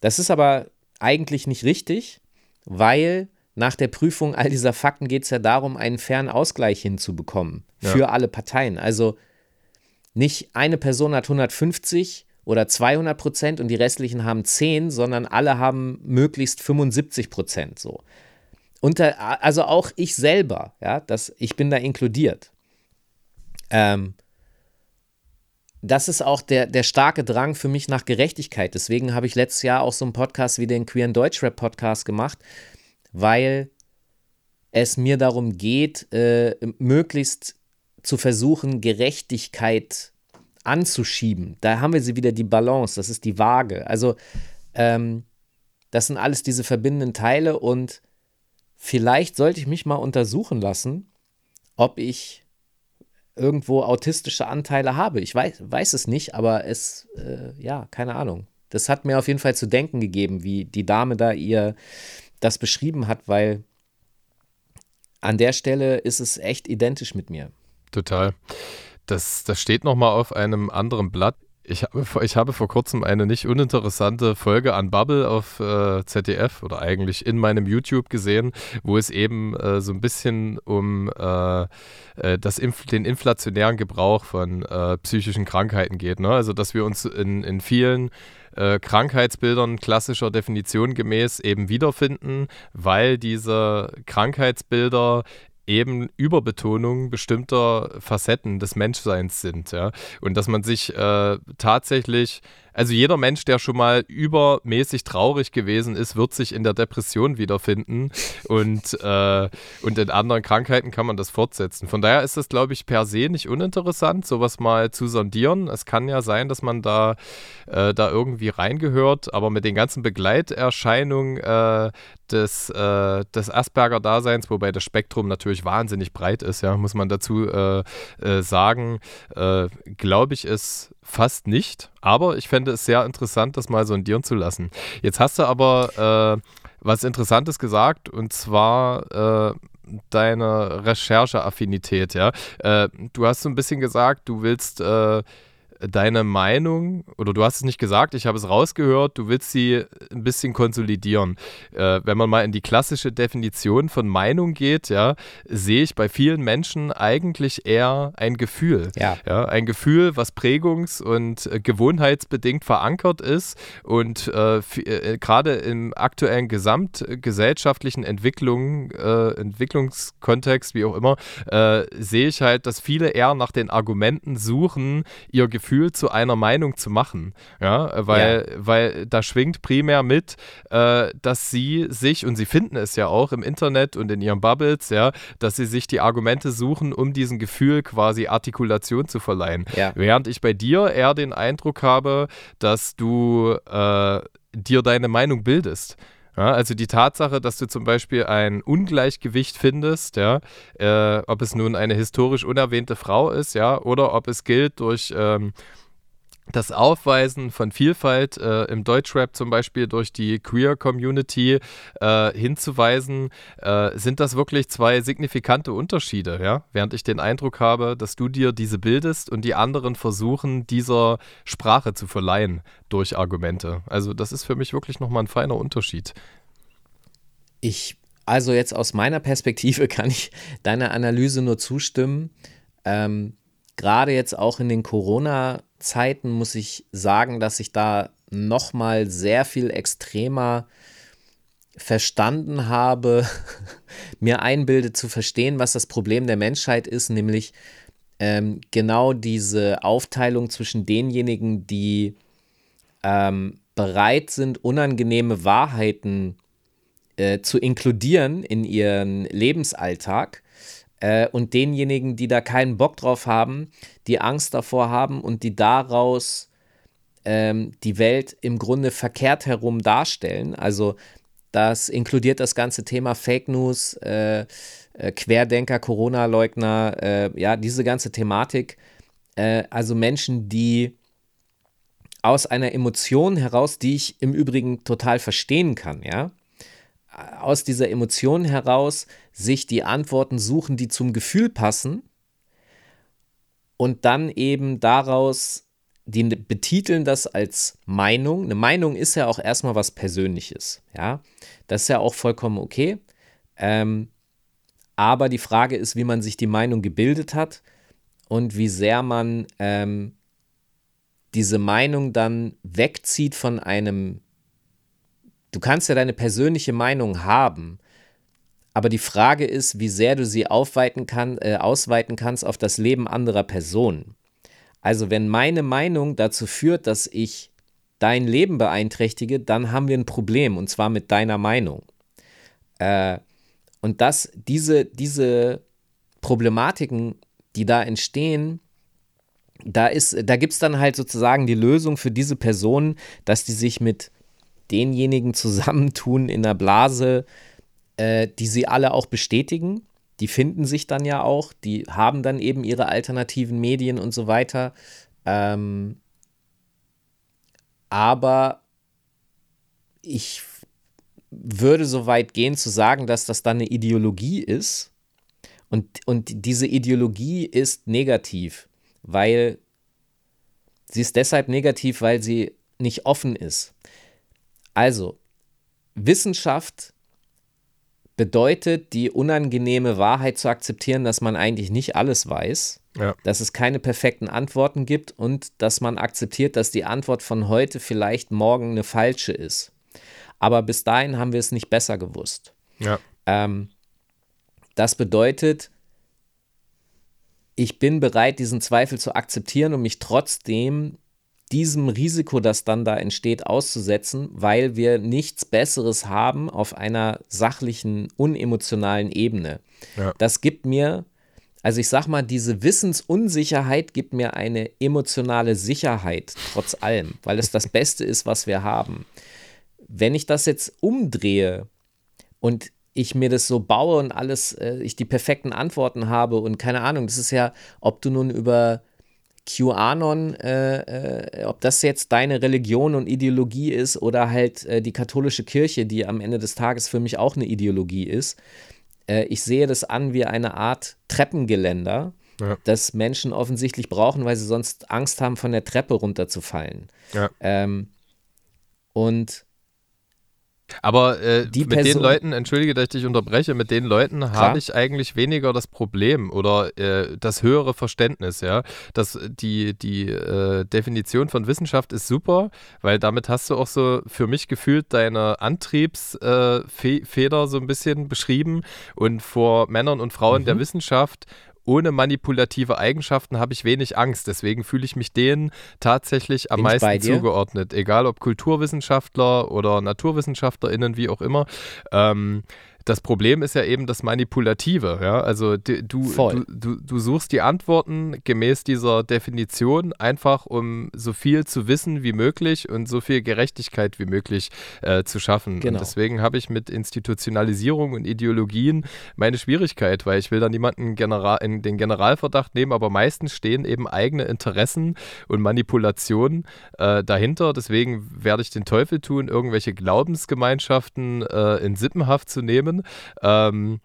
Das ist aber eigentlich nicht richtig, weil nach der Prüfung all dieser Fakten geht es ja darum, einen fairen Ausgleich hinzubekommen für ja. alle Parteien. Also nicht eine Person hat 150 oder 200 Prozent und die restlichen haben 10, sondern alle haben möglichst 75 Prozent so. Unter, also auch ich selber, ja, das, ich bin da inkludiert. Ähm, das ist auch der, der starke Drang für mich nach Gerechtigkeit. Deswegen habe ich letztes Jahr auch so einen Podcast wie den Queeren Deutschrap Podcast gemacht, weil es mir darum geht, äh, möglichst zu versuchen, Gerechtigkeit anzuschieben. Da haben wir sie wieder die Balance, das ist die Waage. Also ähm, das sind alles diese verbindenden Teile und vielleicht sollte ich mich mal untersuchen lassen, ob ich irgendwo autistische Anteile habe. Ich weiß, weiß es nicht, aber es, äh, ja, keine Ahnung. Das hat mir auf jeden Fall zu denken gegeben, wie die Dame da ihr das beschrieben hat, weil an der Stelle ist es echt identisch mit mir. Total. Das, das steht nochmal auf einem anderen Blatt. Ich habe, ich habe vor kurzem eine nicht uninteressante Folge an Bubble auf äh, ZDF oder eigentlich in meinem YouTube gesehen, wo es eben äh, so ein bisschen um äh, äh das Inf den inflationären Gebrauch von äh, psychischen Krankheiten geht. Ne? Also, dass wir uns in, in vielen äh, Krankheitsbildern klassischer Definition gemäß eben wiederfinden, weil diese Krankheitsbilder eben Überbetonung bestimmter Facetten des Menschseins sind, ja. Und dass man sich äh, tatsächlich also jeder Mensch, der schon mal übermäßig traurig gewesen ist, wird sich in der Depression wiederfinden und, äh, und in anderen Krankheiten kann man das fortsetzen. Von daher ist es, glaube ich, per se nicht uninteressant, sowas mal zu sondieren. Es kann ja sein, dass man da, äh, da irgendwie reingehört, aber mit den ganzen Begleiterscheinungen äh, des, äh, des Asperger-Daseins, wobei das Spektrum natürlich wahnsinnig breit ist, ja, muss man dazu äh, äh, sagen, glaube ich, ist fast nicht. Aber ich fände es sehr interessant, das mal sondieren zu lassen. Jetzt hast du aber äh, was Interessantes gesagt und zwar äh, deine Rechercheaffinität. Ja? Äh, du hast so ein bisschen gesagt, du willst äh, deine Meinung, oder du hast es nicht gesagt, ich habe es rausgehört, du willst sie ein bisschen konsolidieren. Äh, wenn man mal in die klassische Definition von Meinung geht, ja, sehe ich bei vielen Menschen eigentlich eher ein Gefühl. Ja. ja ein Gefühl, was prägungs- und äh, gewohnheitsbedingt verankert ist und äh, äh gerade im aktuellen gesamtgesellschaftlichen Entwicklung, äh, Entwicklungskontext, wie auch immer, äh, sehe ich halt, dass viele eher nach den Argumenten suchen, ihr Gefühl Gefühl zu einer Meinung zu machen. Ja, weil, ja. weil da schwingt primär mit, äh, dass sie sich, und sie finden es ja auch im Internet und in ihren Bubbles, ja, dass sie sich die Argumente suchen, um diesem Gefühl quasi Artikulation zu verleihen. Ja. Während ich bei dir eher den Eindruck habe, dass du äh, dir deine Meinung bildest. Ja, also die Tatsache, dass du zum Beispiel ein Ungleichgewicht findest, ja, äh, ob es nun eine historisch unerwähnte Frau ist, ja, oder ob es gilt durch ähm, das Aufweisen von Vielfalt äh, im Deutschrap zum Beispiel durch die Queer-Community äh, hinzuweisen, äh, sind das wirklich zwei signifikante Unterschiede, ja? Während ich den Eindruck habe, dass du dir diese bildest und die anderen versuchen, dieser Sprache zu verleihen durch Argumente. Also das ist für mich wirklich nochmal ein feiner Unterschied. Ich, also jetzt aus meiner Perspektive kann ich deiner Analyse nur zustimmen. Ähm, Gerade jetzt auch in den Corona- Zeiten muss ich sagen, dass ich da noch mal sehr viel extremer verstanden habe, mir einbilde zu verstehen, was das Problem der Menschheit ist, nämlich ähm, genau diese Aufteilung zwischen denjenigen, die ähm, bereit sind, unangenehme Wahrheiten äh, zu inkludieren in ihren Lebensalltag äh, und denjenigen, die da keinen Bock drauf haben, die Angst davor haben und die daraus ähm, die Welt im Grunde verkehrt herum darstellen. Also das inkludiert das ganze Thema Fake News, äh, äh, Querdenker, Corona-Leugner, äh, ja, diese ganze Thematik. Äh, also Menschen, die aus einer Emotion heraus, die ich im Übrigen total verstehen kann, ja, aus dieser Emotion heraus sich die Antworten suchen, die zum Gefühl passen und dann eben daraus, die betiteln das als Meinung. Eine Meinung ist ja auch erstmal was Persönliches, ja. Das ist ja auch vollkommen okay. Ähm, aber die Frage ist, wie man sich die Meinung gebildet hat und wie sehr man ähm, diese Meinung dann wegzieht von einem Du kannst ja deine persönliche Meinung haben, aber die Frage ist, wie sehr du sie aufweiten kann, äh, ausweiten kannst auf das Leben anderer Personen. Also wenn meine Meinung dazu führt, dass ich dein Leben beeinträchtige, dann haben wir ein Problem und zwar mit deiner Meinung. Äh, und dass diese, diese Problematiken, die da entstehen, da, da gibt es dann halt sozusagen die Lösung für diese Personen, dass die sich mit denjenigen zusammentun in der Blase, äh, die sie alle auch bestätigen. Die finden sich dann ja auch, die haben dann eben ihre alternativen Medien und so weiter. Ähm, aber ich würde so weit gehen zu sagen, dass das dann eine Ideologie ist. Und, und diese Ideologie ist negativ, weil sie ist deshalb negativ, weil sie nicht offen ist. Also, Wissenschaft bedeutet, die unangenehme Wahrheit zu akzeptieren, dass man eigentlich nicht alles weiß, ja. dass es keine perfekten Antworten gibt und dass man akzeptiert, dass die Antwort von heute vielleicht morgen eine falsche ist. Aber bis dahin haben wir es nicht besser gewusst. Ja. Ähm, das bedeutet, ich bin bereit, diesen Zweifel zu akzeptieren und mich trotzdem diesem Risiko, das dann da entsteht, auszusetzen, weil wir nichts Besseres haben auf einer sachlichen, unemotionalen Ebene. Ja. Das gibt mir, also ich sag mal, diese Wissensunsicherheit gibt mir eine emotionale Sicherheit trotz allem, weil es das Beste ist, was wir haben. Wenn ich das jetzt umdrehe und ich mir das so baue und alles, äh, ich die perfekten Antworten habe und keine Ahnung, das ist ja, ob du nun über QAnon, äh, äh, ob das jetzt deine Religion und Ideologie ist oder halt äh, die katholische Kirche, die am Ende des Tages für mich auch eine Ideologie ist. Äh, ich sehe das an wie eine Art Treppengeländer ja. das Menschen offensichtlich brauchen, weil sie sonst Angst haben, von der Treppe runterzufallen. Ja. Ähm, und aber äh, mit Person, den Leuten, entschuldige, dass ich dich unterbreche, mit den Leuten habe ich eigentlich weniger das Problem oder äh, das höhere Verständnis, ja. Das, die die äh, Definition von Wissenschaft ist super, weil damit hast du auch so für mich gefühlt deine Antriebsfeder äh, so ein bisschen beschrieben und vor Männern und Frauen mhm. der Wissenschaft ohne manipulative Eigenschaften habe ich wenig Angst. Deswegen fühle ich mich denen tatsächlich am Bin meisten zugeordnet. Egal ob Kulturwissenschaftler oder NaturwissenschaftlerInnen, wie auch immer. Ähm, das Problem ist ja eben das Manipulative. Ja? Also du, du, du, du, suchst die Antworten gemäß dieser Definition einfach, um so viel zu wissen wie möglich und so viel Gerechtigkeit wie möglich äh, zu schaffen. Genau. Und deswegen habe ich mit Institutionalisierung und Ideologien meine Schwierigkeit, weil ich will da niemanden General, in den Generalverdacht nehmen, aber meistens stehen eben eigene Interessen und Manipulationen äh, dahinter. Deswegen werde ich den Teufel tun, irgendwelche Glaubensgemeinschaften äh, in Sippenhaft zu nehmen Ähm,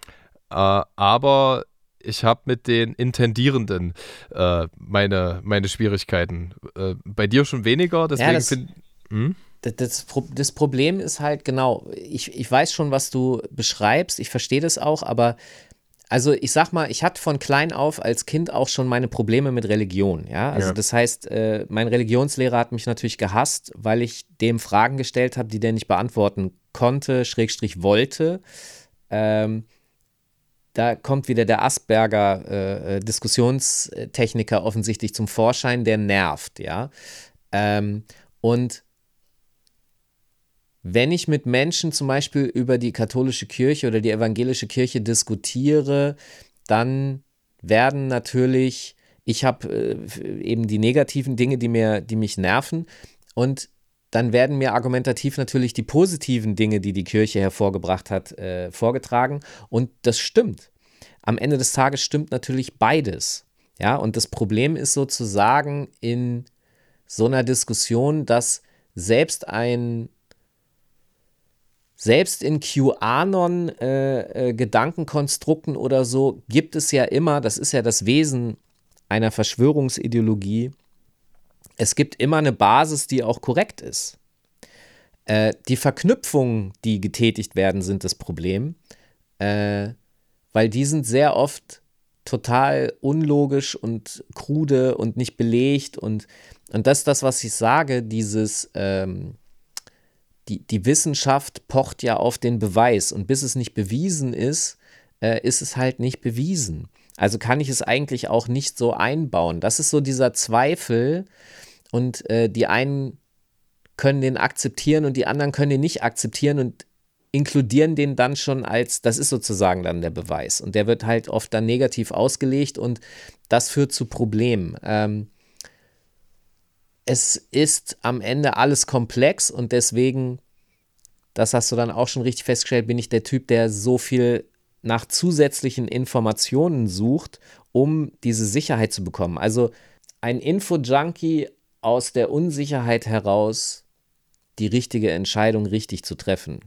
äh, aber ich habe mit den Intendierenden äh, meine, meine Schwierigkeiten. Äh, bei dir schon weniger, deswegen ja, finde hm? das, das, das, Problem ist halt genau, ich, ich weiß schon, was du beschreibst, ich verstehe das auch, aber also ich sag mal, ich hatte von klein auf als Kind auch schon meine Probleme mit Religion, ja. Also ja. das heißt, äh, mein Religionslehrer hat mich natürlich gehasst, weil ich dem Fragen gestellt habe, die der nicht beantworten konnte, Schrägstrich wollte. Ähm, da kommt wieder der Asperger äh, äh, Diskussionstechniker offensichtlich zum Vorschein, der nervt, ja. Ähm, und wenn ich mit Menschen zum Beispiel über die katholische Kirche oder die evangelische Kirche diskutiere, dann werden natürlich, ich habe äh, eben die negativen Dinge, die mir, die mich nerven, und dann werden mir argumentativ natürlich die positiven Dinge, die die Kirche hervorgebracht hat, äh, vorgetragen. Und das stimmt. Am Ende des Tages stimmt natürlich beides. Ja, und das Problem ist sozusagen in so einer Diskussion, dass selbst ein selbst in QAnon äh, äh, Gedankenkonstrukten oder so gibt es ja immer, das ist ja das Wesen einer Verschwörungsideologie, es gibt immer eine Basis, die auch korrekt ist. Äh, die Verknüpfungen, die getätigt werden, sind das Problem, äh, weil die sind sehr oft total unlogisch und krude und nicht belegt und, und das ist das, was ich sage, dieses, ähm, die, die Wissenschaft pocht ja auf den Beweis und bis es nicht bewiesen ist, äh, ist es halt nicht bewiesen. Also kann ich es eigentlich auch nicht so einbauen. Das ist so dieser Zweifel, und äh, die einen können den akzeptieren und die anderen können den nicht akzeptieren und inkludieren den dann schon als, das ist sozusagen dann der Beweis. Und der wird halt oft dann negativ ausgelegt und das führt zu Problemen. Ähm, es ist am Ende alles komplex und deswegen, das hast du dann auch schon richtig festgestellt, bin ich der Typ, der so viel nach zusätzlichen Informationen sucht, um diese Sicherheit zu bekommen. Also ein Info-Junkie aus der Unsicherheit heraus die richtige Entscheidung richtig zu treffen.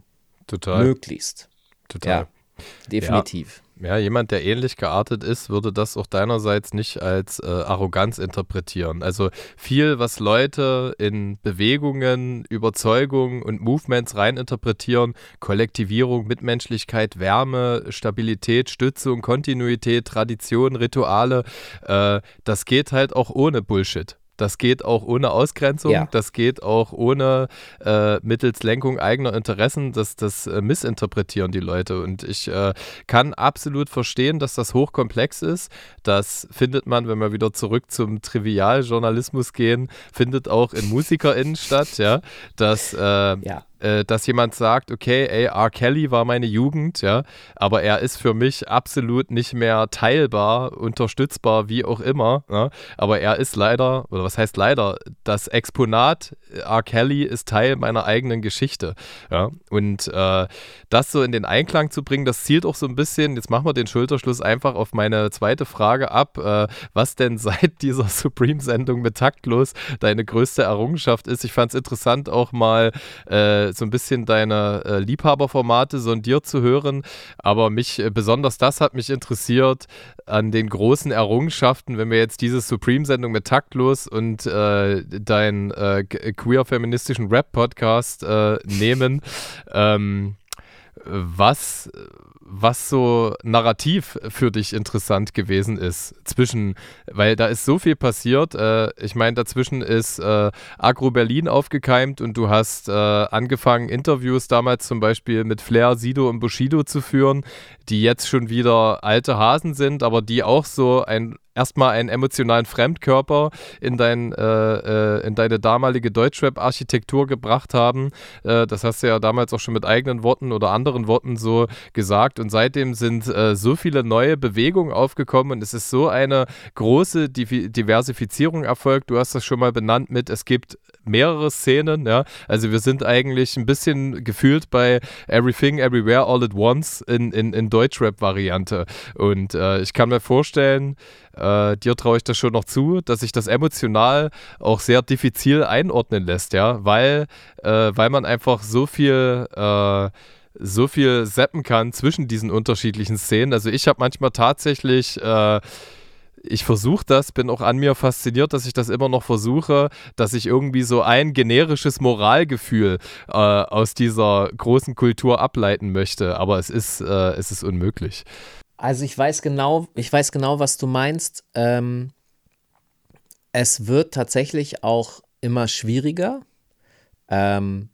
Total. Möglichst. Total. Ja, definitiv. Ja. ja. jemand, der ähnlich geartet ist, würde das auch deinerseits nicht als äh, Arroganz interpretieren. Also viel, was Leute in Bewegungen, Überzeugungen und Movements reininterpretieren, Kollektivierung, Mitmenschlichkeit, Wärme, Stabilität, Stützung, Kontinuität, Tradition, Rituale, äh, das geht halt auch ohne Bullshit. Das geht auch ohne Ausgrenzung, ja. das geht auch ohne äh, mittels Lenkung eigener Interessen, das, das äh, missinterpretieren die Leute. Und ich äh, kann absolut verstehen, dass das hochkomplex ist. Das findet man, wenn wir wieder zurück zum Trivialjournalismus gehen, findet auch in MusikerInnen statt, ja. Dass äh, ja äh, dass jemand sagt, okay, ey, R. Kelly war meine Jugend, ja, aber er ist für mich absolut nicht mehr teilbar, unterstützbar, wie auch immer. Ja? Aber er ist leider, oder was heißt leider, das Exponat R. Kelly ist Teil meiner eigenen Geschichte. Ja? Und äh, das so in den Einklang zu bringen, das zielt auch so ein bisschen, jetzt machen wir den Schulterschluss einfach auf meine zweite Frage ab, äh, was denn seit dieser Supreme-Sendung mit Taktlos deine größte Errungenschaft ist. Ich fand es interessant, auch mal äh, so ein bisschen deine äh, Liebhaberformate sondiert zu hören. Aber mich, äh, besonders das hat mich interessiert an den großen Errungenschaften, wenn wir jetzt diese Supreme-Sendung mit Taktlos und äh, deinen äh, queer-feministischen Rap-Podcast äh, nehmen. Ähm, was was so narrativ für dich interessant gewesen ist zwischen, weil da ist so viel passiert. Äh, ich meine, dazwischen ist äh, Agro Berlin aufgekeimt und du hast äh, angefangen, Interviews damals zum Beispiel mit Flair, Sido und Bushido zu führen, die jetzt schon wieder alte Hasen sind, aber die auch so ein erstmal einen emotionalen Fremdkörper in, dein, äh, äh, in deine damalige Deutschrap-Architektur gebracht haben. Äh, das hast du ja damals auch schon mit eigenen Worten oder anderen Worten so gesagt. Und seitdem sind äh, so viele neue Bewegungen aufgekommen und es ist so eine große Div Diversifizierung erfolgt. Du hast das schon mal benannt mit, es gibt mehrere Szenen, ja. Also wir sind eigentlich ein bisschen gefühlt bei Everything, Everywhere, All at Once in, in, in Deutschrap-Variante. Und äh, ich kann mir vorstellen, äh, dir traue ich das schon noch zu, dass sich das emotional auch sehr diffizil einordnen lässt, ja, weil, äh, weil man einfach so viel äh, so viel seppen kann zwischen diesen unterschiedlichen Szenen. Also ich habe manchmal tatsächlich äh, ich versuche das, bin auch an mir fasziniert, dass ich das immer noch versuche, dass ich irgendwie so ein generisches Moralgefühl äh, aus dieser großen Kultur ableiten möchte. Aber es ist, äh, es ist unmöglich. Also ich weiß genau, ich weiß genau, was du meinst. Ähm, es wird tatsächlich auch immer schwieriger, ähm,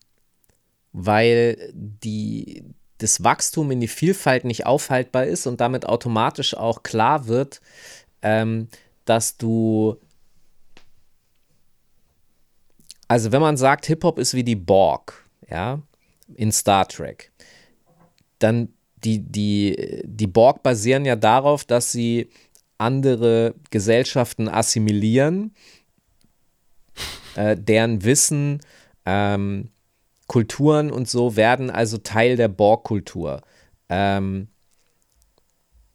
weil die, das Wachstum in die Vielfalt nicht aufhaltbar ist und damit automatisch auch klar wird, ähm, dass du also wenn man sagt, Hip-Hop ist wie die Borg, ja, in Star Trek, dann die, die, die Borg basieren ja darauf, dass sie andere Gesellschaften assimilieren, äh, deren Wissen, ähm, Kulturen und so werden also Teil der Borg-Kultur. Ähm,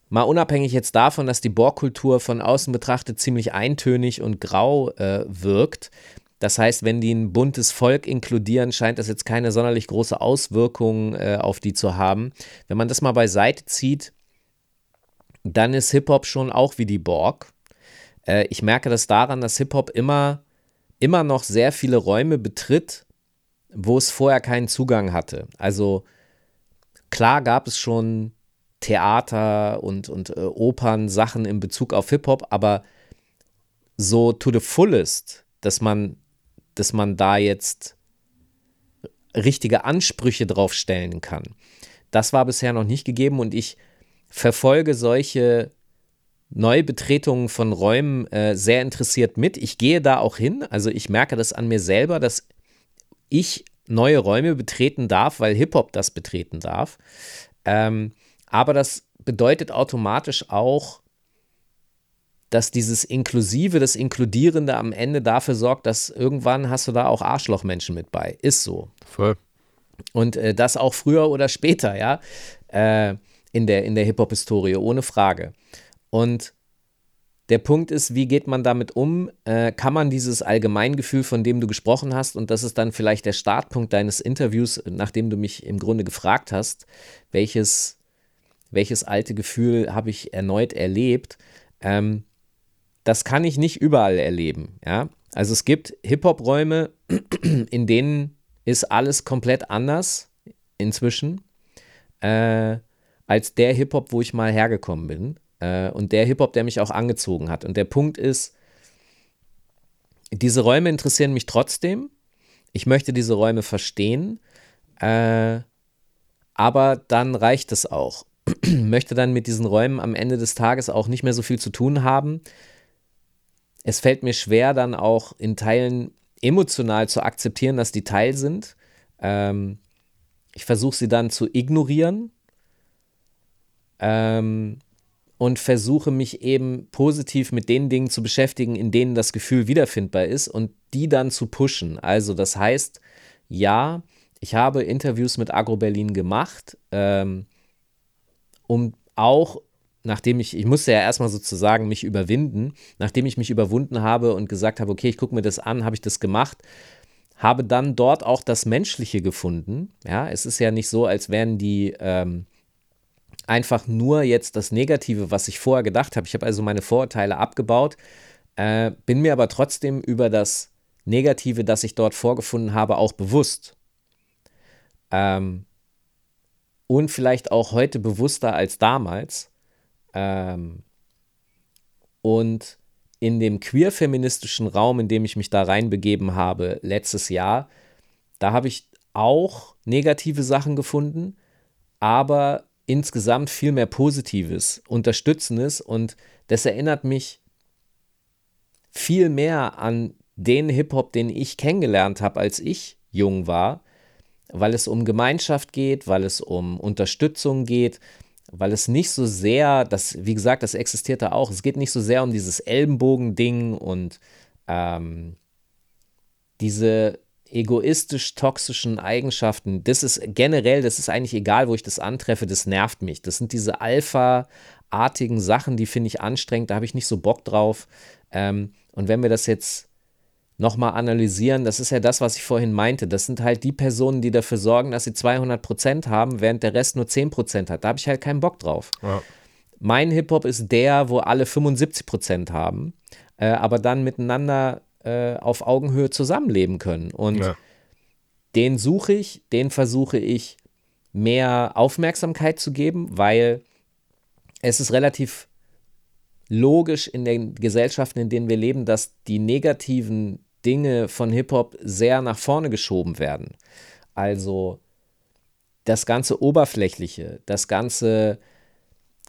mal unabhängig jetzt davon, dass die Borg-Kultur von außen betrachtet ziemlich eintönig und grau äh, wirkt, das heißt, wenn die ein buntes Volk inkludieren, scheint das jetzt keine sonderlich große Auswirkung äh, auf die zu haben. Wenn man das mal beiseite zieht, dann ist Hip-Hop schon auch wie die Borg. Äh, ich merke das daran, dass Hip-Hop immer, immer noch sehr viele Räume betritt, wo es vorher keinen Zugang hatte. Also klar gab es schon Theater und, und äh, Opern, Sachen in Bezug auf Hip-Hop, aber so to the fullest, dass man dass man da jetzt richtige Ansprüche drauf stellen kann. Das war bisher noch nicht gegeben und ich verfolge solche Neubetretungen von Räumen äh, sehr interessiert mit. Ich gehe da auch hin, also ich merke das an mir selber, dass ich neue Räume betreten darf, weil Hip-Hop das betreten darf. Ähm, aber das bedeutet automatisch auch, dass dieses Inklusive, das Inkludierende am Ende dafür sorgt, dass irgendwann hast du da auch Arschlochmenschen mit bei. Ist so. Voll. Und äh, das auch früher oder später, ja, äh, in der, in der Hip-Hop-Historie, ohne Frage. Und der Punkt ist, wie geht man damit um? Äh, kann man dieses Allgemeingefühl, von dem du gesprochen hast, und das ist dann vielleicht der Startpunkt deines Interviews, nachdem du mich im Grunde gefragt hast, welches, welches alte Gefühl habe ich erneut erlebt? Ähm, das kann ich nicht überall erleben. Ja? Also es gibt Hip-Hop-Räume, in denen ist alles komplett anders inzwischen äh, als der Hip-Hop, wo ich mal hergekommen bin. Äh, und der Hip-Hop, der mich auch angezogen hat. Und der Punkt ist, diese Räume interessieren mich trotzdem. Ich möchte diese Räume verstehen. Äh, aber dann reicht es auch. möchte dann mit diesen Räumen am Ende des Tages auch nicht mehr so viel zu tun haben, es fällt mir schwer, dann auch in Teilen emotional zu akzeptieren, dass die Teil sind. Ähm, ich versuche sie dann zu ignorieren ähm, und versuche mich eben positiv mit den Dingen zu beschäftigen, in denen das Gefühl wiederfindbar ist und die dann zu pushen. Also das heißt, ja, ich habe Interviews mit Agro Berlin gemacht, ähm, um auch nachdem ich, ich musste ja erstmal sozusagen mich überwinden, nachdem ich mich überwunden habe und gesagt habe, okay, ich gucke mir das an, habe ich das gemacht, habe dann dort auch das Menschliche gefunden. Ja, es ist ja nicht so, als wären die ähm, einfach nur jetzt das Negative, was ich vorher gedacht habe. Ich habe also meine Vorurteile abgebaut, äh, bin mir aber trotzdem über das Negative, das ich dort vorgefunden habe, auch bewusst. Ähm, und vielleicht auch heute bewusster als damals. Ähm, und in dem queer-feministischen Raum, in dem ich mich da reinbegeben habe letztes Jahr, da habe ich auch negative Sachen gefunden, aber insgesamt viel mehr Positives, Unterstützendes und das erinnert mich viel mehr an den Hip-Hop, den ich kennengelernt habe, als ich jung war, weil es um Gemeinschaft geht, weil es um Unterstützung geht, weil es nicht so sehr, das, wie gesagt, das existiert da auch, es geht nicht so sehr um dieses Ellenbogen-Ding und ähm, diese egoistisch-toxischen Eigenschaften, das ist generell, das ist eigentlich egal, wo ich das antreffe, das nervt mich. Das sind diese Alpha-artigen Sachen, die finde ich anstrengend, da habe ich nicht so Bock drauf. Ähm, und wenn wir das jetzt nochmal analysieren, das ist ja das, was ich vorhin meinte. Das sind halt die Personen, die dafür sorgen, dass sie 200 Prozent haben, während der Rest nur 10 Prozent hat. Da habe ich halt keinen Bock drauf. Ja. Mein Hip-Hop ist der, wo alle 75 Prozent haben, äh, aber dann miteinander äh, auf Augenhöhe zusammenleben können. Und ja. den suche ich, den versuche ich mehr Aufmerksamkeit zu geben, weil es ist relativ logisch in den Gesellschaften, in denen wir leben, dass die negativen Dinge von Hip-Hop sehr nach vorne geschoben werden. Also das ganze Oberflächliche, das ganze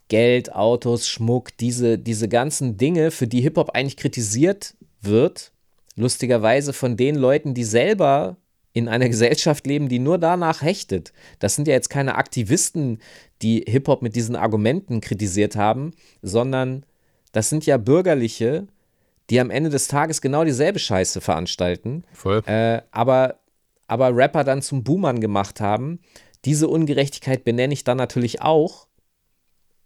Geld, Autos, Schmuck, diese, diese ganzen Dinge, für die Hip-Hop eigentlich kritisiert wird, lustigerweise von den Leuten, die selber in einer Gesellschaft leben, die nur danach hechtet. Das sind ja jetzt keine Aktivisten, die Hip-Hop mit diesen Argumenten kritisiert haben, sondern das sind ja Bürgerliche, die am Ende des Tages genau dieselbe Scheiße veranstalten. Voll. Äh, aber, aber Rapper dann zum Boomern gemacht haben. Diese Ungerechtigkeit benenne ich dann natürlich auch,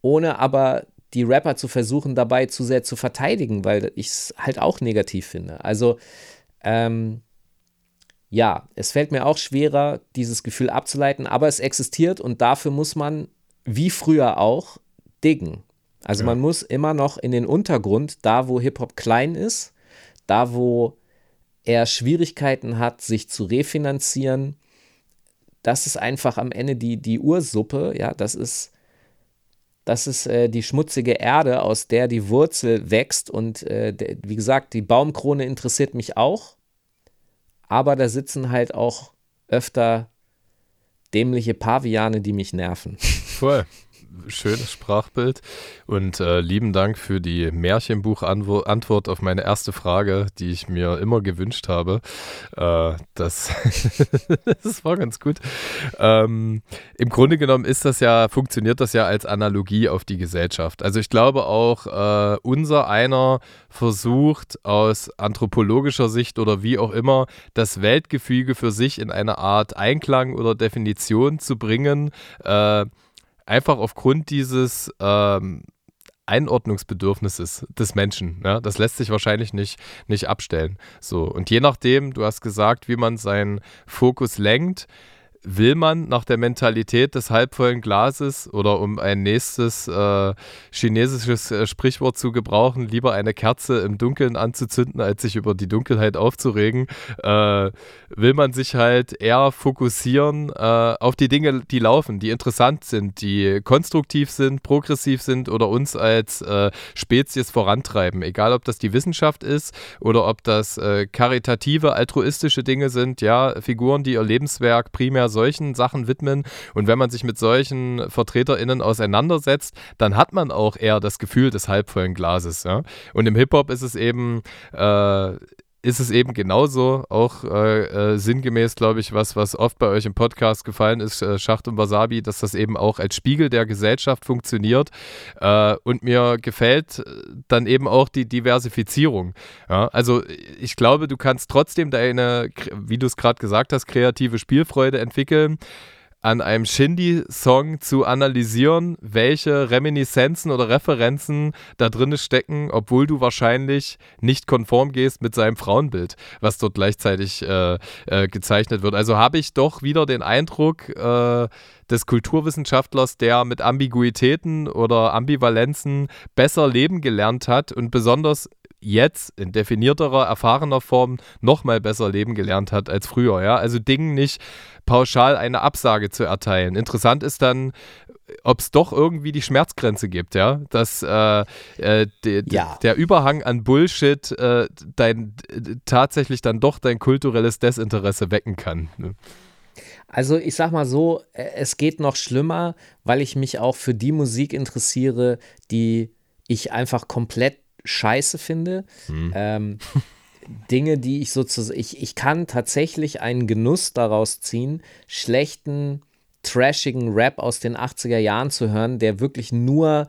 ohne aber die Rapper zu versuchen, dabei zu sehr zu verteidigen, weil ich es halt auch negativ finde. Also, ähm, ja, es fällt mir auch schwerer, dieses Gefühl abzuleiten, aber es existiert und dafür muss man, wie früher auch, diggen. Also ja. man muss immer noch in den Untergrund, da wo Hip-Hop klein ist, da wo er Schwierigkeiten hat, sich zu refinanzieren, das ist einfach am Ende die, die Ursuppe, ja, das ist das ist äh, die schmutzige Erde, aus der die Wurzel wächst. Und äh, der, wie gesagt, die Baumkrone interessiert mich auch. Aber da sitzen halt auch öfter dämliche Paviane, die mich nerven. Voll schönes Sprachbild und äh, lieben Dank für die Märchenbuch-Antwort auf meine erste Frage, die ich mir immer gewünscht habe. Äh, das, das war ganz gut. Ähm, Im Grunde genommen ist das ja, funktioniert das ja als Analogie auf die Gesellschaft. Also ich glaube auch, äh, unser einer versucht aus anthropologischer Sicht oder wie auch immer das Weltgefüge für sich in eine Art Einklang oder Definition zu bringen. Äh, einfach aufgrund dieses ähm, Einordnungsbedürfnisses des Menschen. Ja? Das lässt sich wahrscheinlich nicht, nicht abstellen. So, und je nachdem, du hast gesagt, wie man seinen Fokus lenkt, will man nach der Mentalität des halbvollen Glases oder um ein nächstes äh, chinesisches äh, Sprichwort zu gebrauchen, lieber eine Kerze im Dunkeln anzuzünden, als sich über die Dunkelheit aufzuregen, äh, will man sich halt eher fokussieren äh, auf die Dinge, die laufen, die interessant sind, die konstruktiv sind, progressiv sind oder uns als äh, Spezies vorantreiben. Egal, ob das die Wissenschaft ist oder ob das karitative, altruistische Dinge sind, ja, Figuren, die ihr Lebenswerk primär solchen Sachen widmen. Und wenn man sich mit solchen VertreterInnen auseinandersetzt, dann hat man auch eher das Gefühl des halbvollen Glases. Ja? Und im Hip-Hop ist es eben äh, ist es eben genauso, auch äh, äh, sinngemäß, glaube ich, was, was oft bei euch im Podcast gefallen ist, äh, Schacht und Wasabi, dass das eben auch als Spiegel der Gesellschaft funktioniert. Äh, und mir gefällt äh, dann eben auch die Diversifizierung. Ja? Also ich glaube, du kannst trotzdem deine, wie du es gerade gesagt hast, kreative Spielfreude entwickeln an einem Shindy-Song zu analysieren, welche Reminiszenzen oder Referenzen da drin stecken, obwohl du wahrscheinlich nicht konform gehst mit seinem Frauenbild, was dort gleichzeitig äh, äh, gezeichnet wird. Also habe ich doch wieder den Eindruck äh, des Kulturwissenschaftlers, der mit Ambiguitäten oder Ambivalenzen besser leben gelernt hat und besonders jetzt in definierterer, erfahrener Form noch mal besser leben gelernt hat als früher. Ja? Also Dingen nicht pauschal eine Absage zu erteilen. Interessant ist dann, ob es doch irgendwie die Schmerzgrenze gibt, ja, dass äh, äh, de, ja. der Überhang an Bullshit äh, dein, tatsächlich dann doch dein kulturelles Desinteresse wecken kann. Ne? Also ich sag mal so, äh, es geht noch schlimmer, weil ich mich auch für die Musik interessiere, die ich einfach komplett scheiße finde. Hm. Ähm, Dinge, die ich sozusagen, ich, ich kann tatsächlich einen Genuss daraus ziehen, schlechten, trashigen Rap aus den 80er Jahren zu hören, der wirklich nur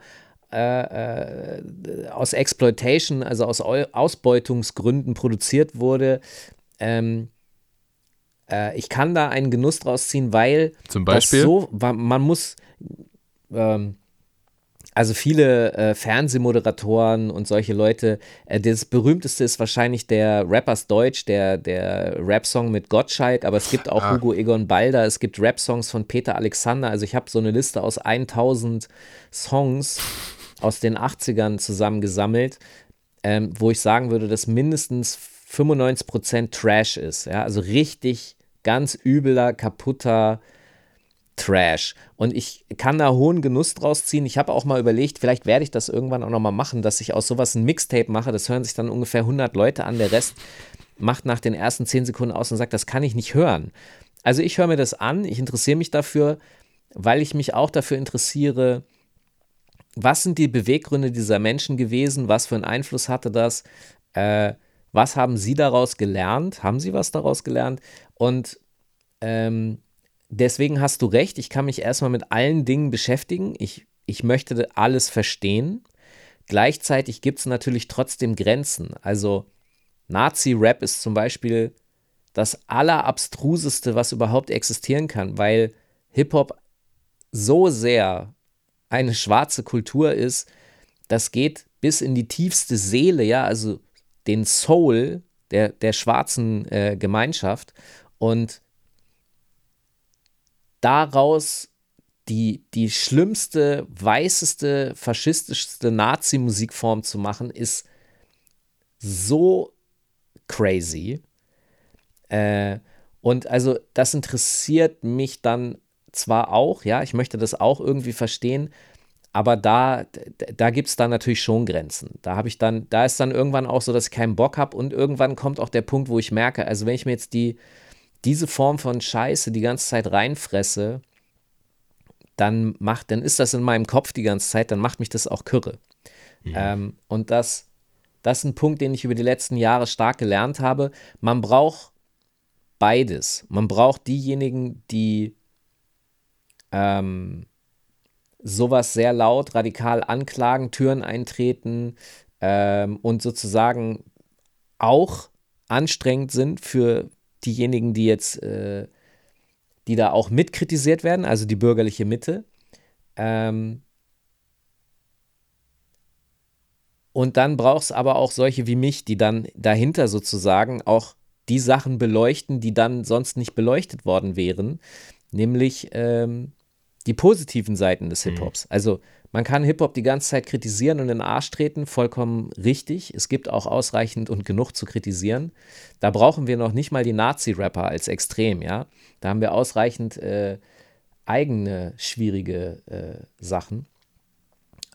äh, äh, aus Exploitation, also aus Ausbeutungsgründen produziert wurde. Ähm, äh, ich kann da einen Genuss draus ziehen, weil zum Beispiel so, man muss ähm, also viele äh, Fernsehmoderatoren und solche Leute, äh, das berühmteste ist wahrscheinlich der Rappers Deutsch, der, der Rap-Song mit Gottschalk, aber es gibt auch ah. Hugo Egon Balder, es gibt Rap-Songs von Peter Alexander, also ich habe so eine Liste aus 1000 Songs aus den 80ern zusammengesammelt, ähm, wo ich sagen würde, dass mindestens 95% Trash ist, ja, also richtig ganz übler, kaputter, Trash. Und ich kann da hohen Genuss draus ziehen. Ich habe auch mal überlegt, vielleicht werde ich das irgendwann auch nochmal machen, dass ich aus sowas ein Mixtape mache. Das hören sich dann ungefähr 100 Leute an. Der Rest macht nach den ersten 10 Sekunden aus und sagt, das kann ich nicht hören. Also ich höre mir das an, ich interessiere mich dafür, weil ich mich auch dafür interessiere, was sind die Beweggründe dieser Menschen gewesen, was für einen Einfluss hatte das, äh, was haben sie daraus gelernt, haben sie was daraus gelernt und ähm, deswegen hast du recht, ich kann mich erstmal mit allen Dingen beschäftigen. Ich, ich möchte alles verstehen. Gleichzeitig gibt es natürlich trotzdem Grenzen. Also Nazi-Rap ist zum Beispiel das allerabstruseste, was überhaupt existieren kann, weil Hip-Hop so sehr eine schwarze Kultur ist, das geht bis in die tiefste Seele, ja, also den Soul der, der schwarzen äh, Gemeinschaft. Und daraus die, die schlimmste, weißeste, faschistischste Nazi-Musikform zu machen, ist so crazy. Äh, und also das interessiert mich dann zwar auch, ja, ich möchte das auch irgendwie verstehen, aber da, da gibt es dann natürlich schon Grenzen. Da habe ich dann, da ist dann irgendwann auch so, dass ich keinen Bock habe und irgendwann kommt auch der Punkt, wo ich merke, also wenn ich mir jetzt die, diese Form von Scheiße die ganze Zeit reinfresse, dann macht, dann ist das in meinem Kopf die ganze Zeit, dann macht mich das auch kürre. Mhm. Ähm, und das, das ist ein Punkt, den ich über die letzten Jahre stark gelernt habe. Man braucht beides. Man braucht diejenigen, die ähm, sowas sehr laut, radikal anklagen, Türen eintreten ähm, und sozusagen auch anstrengend sind für diejenigen, die jetzt, äh, die da auch mitkritisiert werden, also die bürgerliche Mitte. Ähm, und dann braucht es aber auch solche wie mich, die dann dahinter sozusagen auch die Sachen beleuchten, die dann sonst nicht beleuchtet worden wären, nämlich ähm, die positiven Seiten des mhm. Hip-Hops. Also man kann Hip-Hop die ganze Zeit kritisieren und in den Arsch treten, vollkommen richtig. Es gibt auch ausreichend und genug zu kritisieren. Da brauchen wir noch nicht mal die Nazi-Rapper als Extrem, ja. Da haben wir ausreichend äh, eigene schwierige äh, Sachen.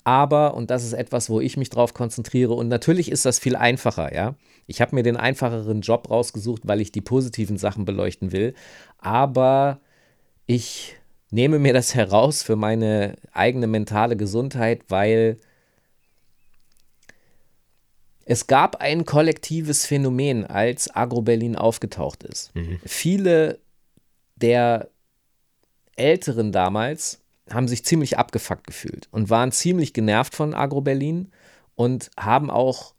Aber, und das ist etwas, wo ich mich drauf konzentriere, und natürlich ist das viel einfacher, ja. Ich habe mir den einfacheren Job rausgesucht, weil ich die positiven Sachen beleuchten will. Aber ich nehme mir das heraus für meine eigene mentale Gesundheit, weil es gab ein kollektives Phänomen, als Agro-Berlin aufgetaucht ist. Mhm. Viele der Älteren damals haben sich ziemlich abgefuckt gefühlt und waren ziemlich genervt von Agro-Berlin und haben auch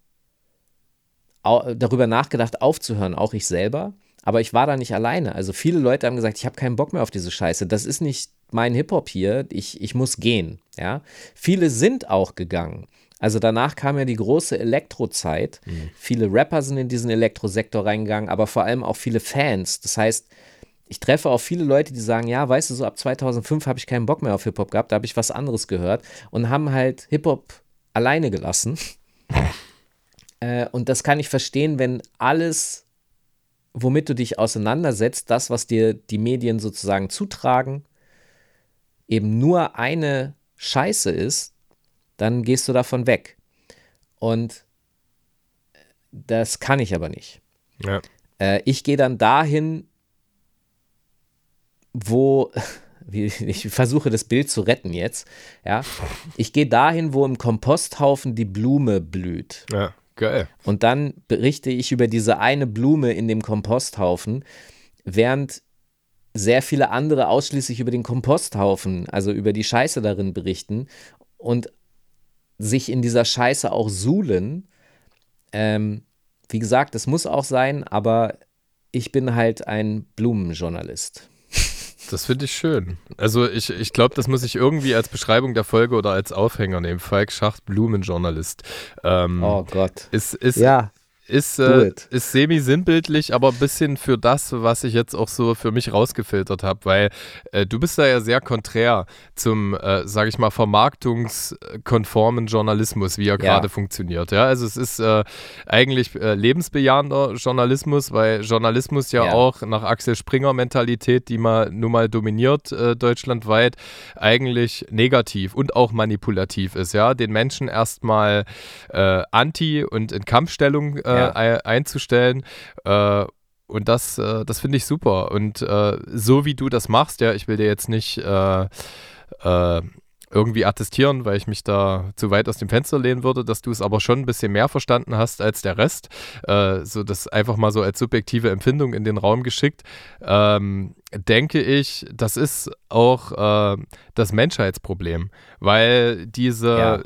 darüber nachgedacht, aufzuhören, auch ich selber. Aber ich war da nicht alleine. Also viele Leute haben gesagt, ich habe keinen Bock mehr auf diese Scheiße. Das ist nicht mein Hip-Hop hier, ich, ich muss gehen. Ja? Viele sind auch gegangen. Also danach kam ja die große Elektrozeit. Mhm. Viele Rapper sind in diesen Elektrosektor reingegangen, aber vor allem auch viele Fans. Das heißt, ich treffe auch viele Leute, die sagen, ja, weißt du, so ab 2005 habe ich keinen Bock mehr auf Hip-Hop gehabt, da habe ich was anderes gehört und haben halt Hip-Hop alleine gelassen. äh, und das kann ich verstehen, wenn alles, womit du dich auseinandersetzt, das, was dir die Medien sozusagen zutragen, eben nur eine Scheiße ist, dann gehst du davon weg. Und das kann ich aber nicht. Ja. Äh, ich gehe dann dahin, wo, ich versuche das Bild zu retten jetzt, ja. Ich gehe dahin, wo im Komposthaufen die Blume blüht. Ja, geil. Und dann berichte ich über diese eine Blume in dem Komposthaufen, während sehr viele andere ausschließlich über den Komposthaufen, also über die Scheiße darin berichten und sich in dieser Scheiße auch suhlen. Ähm, wie gesagt, das muss auch sein, aber ich bin halt ein Blumenjournalist. Das finde ich schön. Also ich, ich glaube, das muss ich irgendwie als Beschreibung der Folge oder als Aufhänger nehmen. Falk Schacht, Blumenjournalist. Ähm, oh Gott. Ist, ist, ja ist, äh, ist semi-sinnbildlich, aber ein bisschen für das, was ich jetzt auch so für mich rausgefiltert habe, weil äh, du bist da ja sehr konträr zum, äh, sage ich mal, vermarktungskonformen Journalismus, wie er ja. gerade funktioniert. Ja, also es ist äh, eigentlich äh, lebensbejahender Journalismus, weil Journalismus ja, ja, auch nach Axel Springer Mentalität, die mal nun mal dominiert äh, deutschlandweit, eigentlich negativ und auch manipulativ ist. Ja, den Menschen erstmal anti und in Kampfstellung ja. einzustellen. Äh, und das, äh, das finde ich super. Und äh, so wie du das machst, ja, ich will dir jetzt nicht irgendwie attestieren, weil ich mich da zu weit aus dem Fenster lehnen würde, dass du es aber schon ein bisschen mehr verstanden hast als der Rest. Äh, so das einfach mal so als subjektive Empfindung in den Raum geschickt. Ähm, denke ich, das ist auch äh, das Menschheitsproblem, weil diese, ja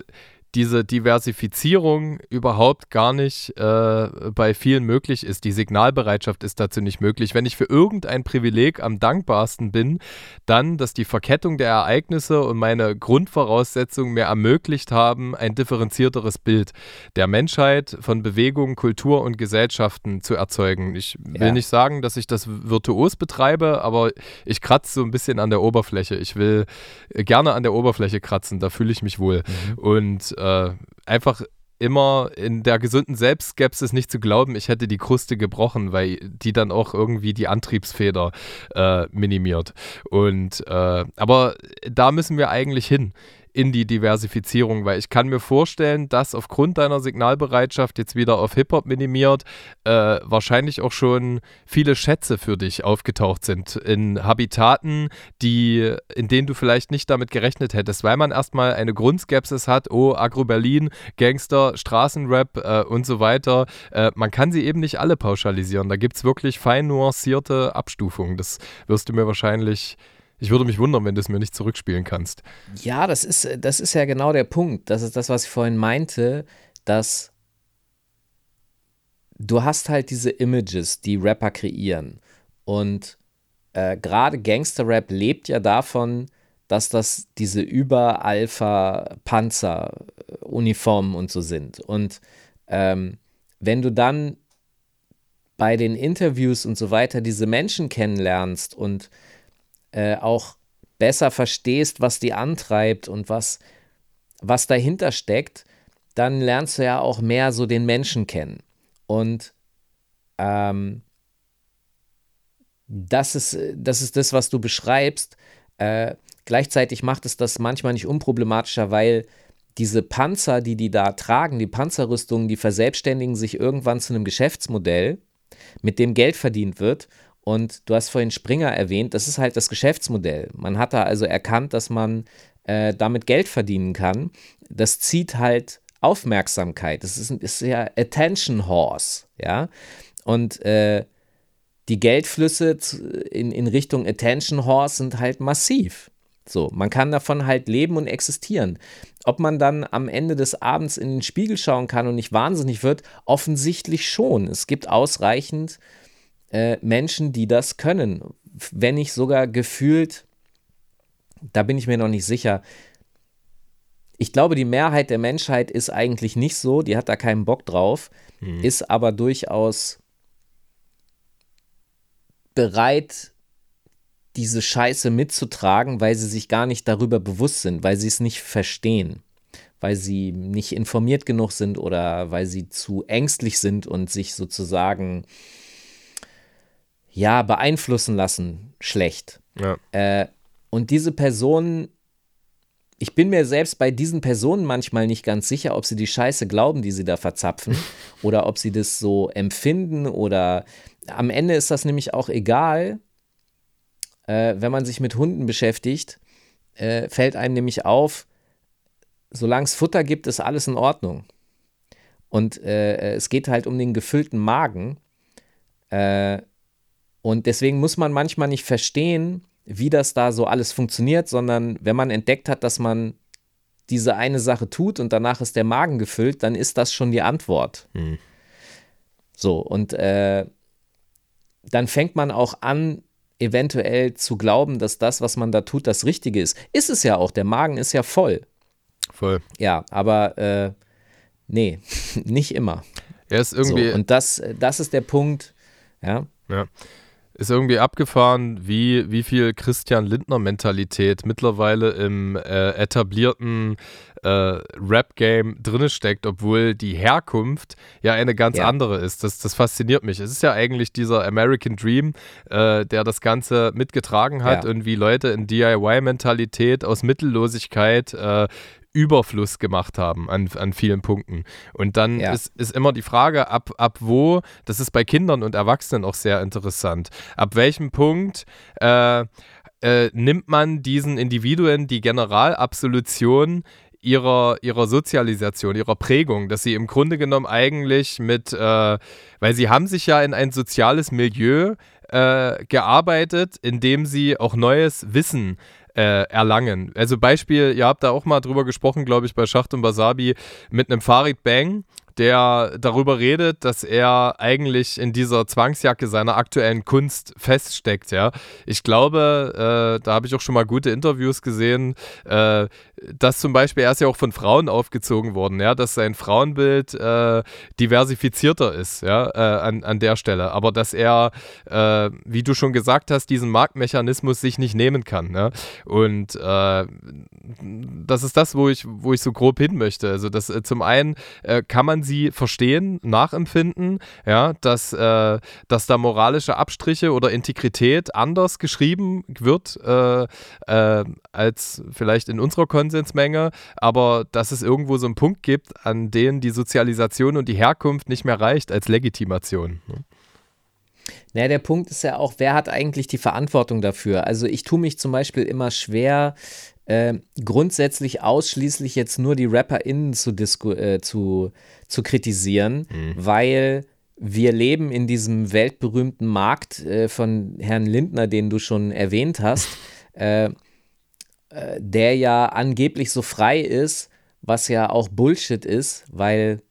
diese Diversifizierung überhaupt gar nicht äh, bei vielen möglich ist. Die Signalbereitschaft ist dazu nicht möglich. Wenn ich für irgendein Privileg am dankbarsten bin, dann, dass die Verkettung der Ereignisse und meine Grundvoraussetzungen mir ermöglicht haben, ein differenzierteres Bild der Menschheit von Bewegungen, Kultur und Gesellschaften zu erzeugen. Ich will ja. nicht sagen, dass ich das virtuos betreibe, aber ich kratze so ein bisschen an der Oberfläche. Ich will gerne an der Oberfläche kratzen, da fühle ich mich wohl. Mhm. Und äh, einfach immer in der gesunden Selbstskepsis nicht zu glauben, ich hätte die Kruste gebrochen, weil die dann auch irgendwie die Antriebsfeder äh, minimiert. Und äh, aber da müssen wir eigentlich hin in die Diversifizierung, weil ich kann mir vorstellen, dass aufgrund deiner Signalbereitschaft jetzt wieder auf Hip-Hop minimiert, äh, wahrscheinlich auch schon viele Schätze für dich aufgetaucht sind in Habitaten, die, in denen du vielleicht nicht damit gerechnet hättest, weil man erstmal eine Grundskepsis hat, oh, Agro-Berlin, Gangster, Straßenrap äh, und so weiter. Äh, man kann sie eben nicht alle pauschalisieren. Da gibt es wirklich fein nuancierte Abstufungen. Das wirst du mir wahrscheinlich ich würde mich wundern, wenn du es mir nicht zurückspielen kannst. Ja, das ist, das ist ja genau der Punkt. Das ist das, was ich vorhin meinte, dass du hast halt diese Images, die Rapper kreieren. Und äh, gerade Gangster-Rap lebt ja davon, dass das diese Über-Alpha-Panzer-Uniformen und so sind. Und ähm, wenn du dann bei den Interviews und so weiter diese Menschen kennenlernst und äh, auch besser verstehst, was die antreibt und was, was dahinter steckt, dann lernst du ja auch mehr so den Menschen kennen. Und ähm, das, ist, das ist das, was du beschreibst. Äh, gleichzeitig macht es das manchmal nicht unproblematischer, weil diese Panzer, die die da tragen, die Panzerrüstungen, die verselbstständigen sich irgendwann zu einem Geschäftsmodell, mit dem Geld verdient wird. Und du hast vorhin Springer erwähnt, das ist halt das Geschäftsmodell. Man hat da also erkannt, dass man äh, damit Geld verdienen kann. Das zieht halt Aufmerksamkeit. Das ist, ist ja Attention Horse, ja. Und äh, die Geldflüsse in, in Richtung Attention Horse sind halt massiv. So, man kann davon halt leben und existieren. Ob man dann am Ende des Abends in den Spiegel schauen kann und nicht wahnsinnig wird, offensichtlich schon. Es gibt ausreichend äh, Menschen, die das können. Wenn nicht sogar gefühlt, da bin ich mir noch nicht sicher. Ich glaube, die Mehrheit der Menschheit ist eigentlich nicht so, die hat da keinen Bock drauf, mhm. ist aber durchaus bereit, diese Scheiße mitzutragen, weil sie sich gar nicht darüber bewusst sind, weil sie es nicht verstehen, weil sie nicht informiert genug sind oder weil sie zu ängstlich sind und sich sozusagen ja beeinflussen lassen schlecht. Ja. Äh, und diese Personen, ich bin mir selbst bei diesen Personen manchmal nicht ganz sicher, ob sie die Scheiße glauben, die sie da verzapfen, oder ob sie das so empfinden oder am Ende ist das nämlich auch egal, äh, wenn man sich mit Hunden beschäftigt, äh, fällt einem nämlich auf, solange es Futter gibt, ist alles in Ordnung. Und äh, es geht halt um den gefüllten Magen. Äh, und deswegen muss man manchmal nicht verstehen, wie das da so alles funktioniert, sondern wenn man entdeckt hat, dass man diese eine Sache tut und danach ist der Magen gefüllt, dann ist das schon die Antwort. Hm. So, und äh, dann fängt man auch an, eventuell zu glauben, dass das, was man da tut, das Richtige ist. Ist es ja auch, der Magen ist ja voll. Voll. Ja, aber äh, nee, nicht immer. Er ist irgendwie. So, und das, das ist der Punkt, ja. Ja ist irgendwie abgefahren, wie, wie viel Christian Lindner-Mentalität mittlerweile im äh, etablierten äh, Rap-Game drinne steckt, obwohl die Herkunft ja eine ganz ja. andere ist. Das, das fasziniert mich. Es ist ja eigentlich dieser American Dream, äh, der das Ganze mitgetragen hat, ja. irgendwie Leute in DIY-Mentalität aus Mittellosigkeit äh, Überfluss gemacht haben an, an vielen Punkten. Und dann ja. ist, ist immer die Frage, ab, ab wo, das ist bei Kindern und Erwachsenen auch sehr interessant, ab welchem Punkt äh, äh, nimmt man diesen Individuen die Generalabsolution ihrer, ihrer Sozialisation, ihrer Prägung, dass sie im Grunde genommen eigentlich mit, äh, weil sie haben sich ja in ein soziales Milieu äh, gearbeitet, in dem sie auch neues Wissen äh, erlangen. Also Beispiel, ihr habt da auch mal drüber gesprochen, glaube ich, bei Schacht und Basabi mit einem Farid Bang, der darüber redet, dass er eigentlich in dieser Zwangsjacke seiner aktuellen Kunst feststeckt, ja. Ich glaube, äh, da habe ich auch schon mal gute Interviews gesehen, äh, dass zum Beispiel, er ist ja auch von Frauen aufgezogen worden, ja, dass sein Frauenbild äh, diversifizierter ist, ja, äh, an, an der Stelle. Aber dass er, äh, wie du schon gesagt hast, diesen Marktmechanismus sich nicht nehmen kann, ne? Und äh, das ist das, wo ich, wo ich so grob hin möchte. Also, das zum einen kann man sie verstehen, nachempfinden, ja, dass, äh, dass da moralische Abstriche oder Integrität anders geschrieben wird äh, äh, als vielleicht in unserer Konsensmenge, aber dass es irgendwo so einen Punkt gibt, an dem die Sozialisation und die Herkunft nicht mehr reicht als Legitimation. Ne? Naja, der Punkt ist ja auch, wer hat eigentlich die Verantwortung dafür? Also ich tue mich zum Beispiel immer schwer, äh, grundsätzlich ausschließlich jetzt nur die RapperInnen zu, äh, zu, zu kritisieren, mhm. weil wir leben in diesem weltberühmten Markt äh, von Herrn Lindner, den du schon erwähnt hast, äh, äh, der ja angeblich so frei ist, was ja auch Bullshit ist, weil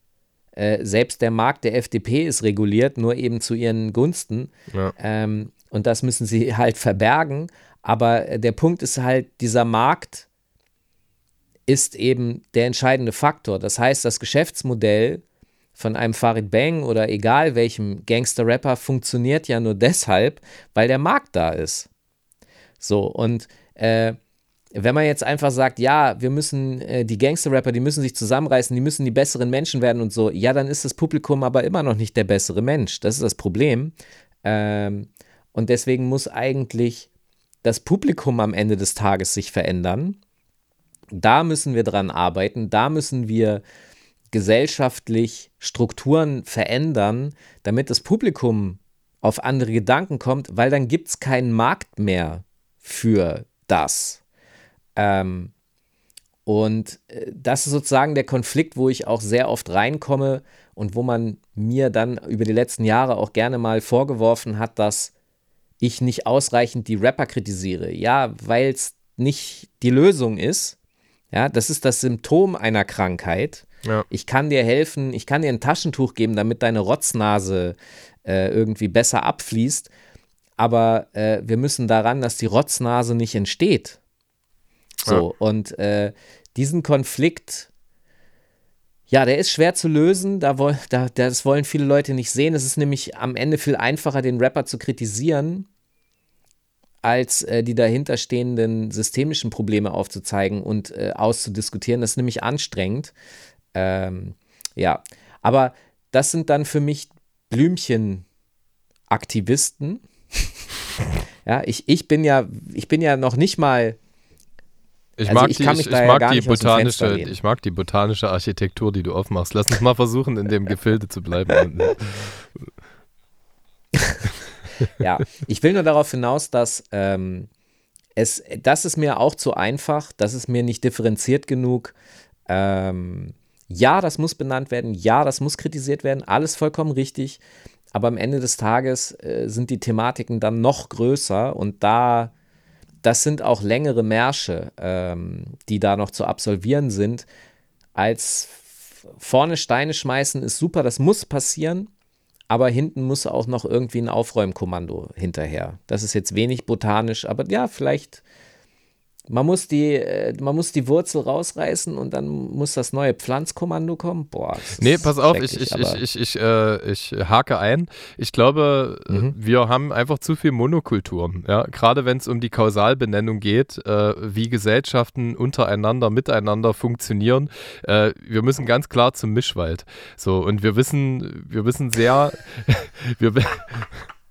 äh, selbst der Markt der FDP ist reguliert, nur eben zu ihren Gunsten. Ja. Ähm, und das müssen sie halt verbergen. Aber der Punkt ist halt, dieser Markt ist eben der entscheidende Faktor. Das heißt, das Geschäftsmodell von einem Farid Bang oder egal welchem Gangster-Rapper funktioniert ja nur deshalb, weil der Markt da ist. So, und äh, wenn man jetzt einfach sagt, ja, wir müssen, äh, die Gangster-Rapper, die müssen sich zusammenreißen, die müssen die besseren Menschen werden und so, ja, dann ist das Publikum aber immer noch nicht der bessere Mensch. Das ist das Problem. Ähm, und deswegen muss eigentlich das Publikum am Ende des Tages sich verändern. Da müssen wir dran arbeiten, da müssen wir gesellschaftlich Strukturen verändern, damit das Publikum auf andere Gedanken kommt, weil dann gibt es keinen Markt mehr für das. Ähm, und äh, das ist sozusagen der Konflikt, wo ich auch sehr oft reinkomme und wo man mir dann über die letzten Jahre auch gerne mal vorgeworfen hat, dass ich nicht ausreichend die Rapper kritisiere. Ja, weil es nicht die Lösung ist, Ja, das ist das Symptom einer Krankheit. Ja. Ich kann dir helfen, ich kann dir ein Taschentuch geben, damit deine Rotznase äh, irgendwie besser abfließt. Aber äh, wir müssen daran, dass die Rotznase nicht entsteht. So, ja. und äh, diesen Konflikt, ja, der ist schwer zu lösen. Da, da, das wollen viele Leute nicht sehen. Es ist nämlich am Ende viel einfacher, den Rapper zu kritisieren, als äh, die dahinterstehenden systemischen Probleme aufzuzeigen und äh, auszudiskutieren. Das ist nämlich anstrengend. Ähm, ja, aber das sind dann für mich Blümchen-Aktivisten. ja, ich, ich bin ja, ich bin ja noch nicht mal. Ich also mag, ich die, ich, ich mag ja die botanische, ich mag die botanische Architektur, die du aufmachst. Lass uns mal versuchen, in dem Gefilde zu bleiben. ja, ich will nur darauf hinaus, dass ähm, es, das ist mir auch zu einfach, das ist mir nicht differenziert genug. Ähm, ja, das muss benannt werden, ja, das muss kritisiert werden, alles vollkommen richtig. Aber am Ende des Tages äh, sind die Thematiken dann noch größer und da, das sind auch längere Märsche, ähm, die da noch zu absolvieren sind, als vorne Steine schmeißen ist super, das muss passieren, aber hinten muss auch noch irgendwie ein Aufräumkommando hinterher. Das ist jetzt wenig botanisch, aber ja, vielleicht man muss, die, äh, man muss die Wurzel rausreißen und dann muss das neue Pflanzkommando kommen. Boah. Nee, pass auf, ich, ich, ich, ich, ich, äh, ich hake ein. Ich glaube, äh, mhm. wir haben einfach zu viel Monokulturen. Ja? Gerade wenn es um die Kausalbenennung geht, äh, wie Gesellschaften untereinander, miteinander funktionieren. Äh, wir müssen ganz klar zum Mischwald. So, und wir wissen, wir wissen sehr, wir,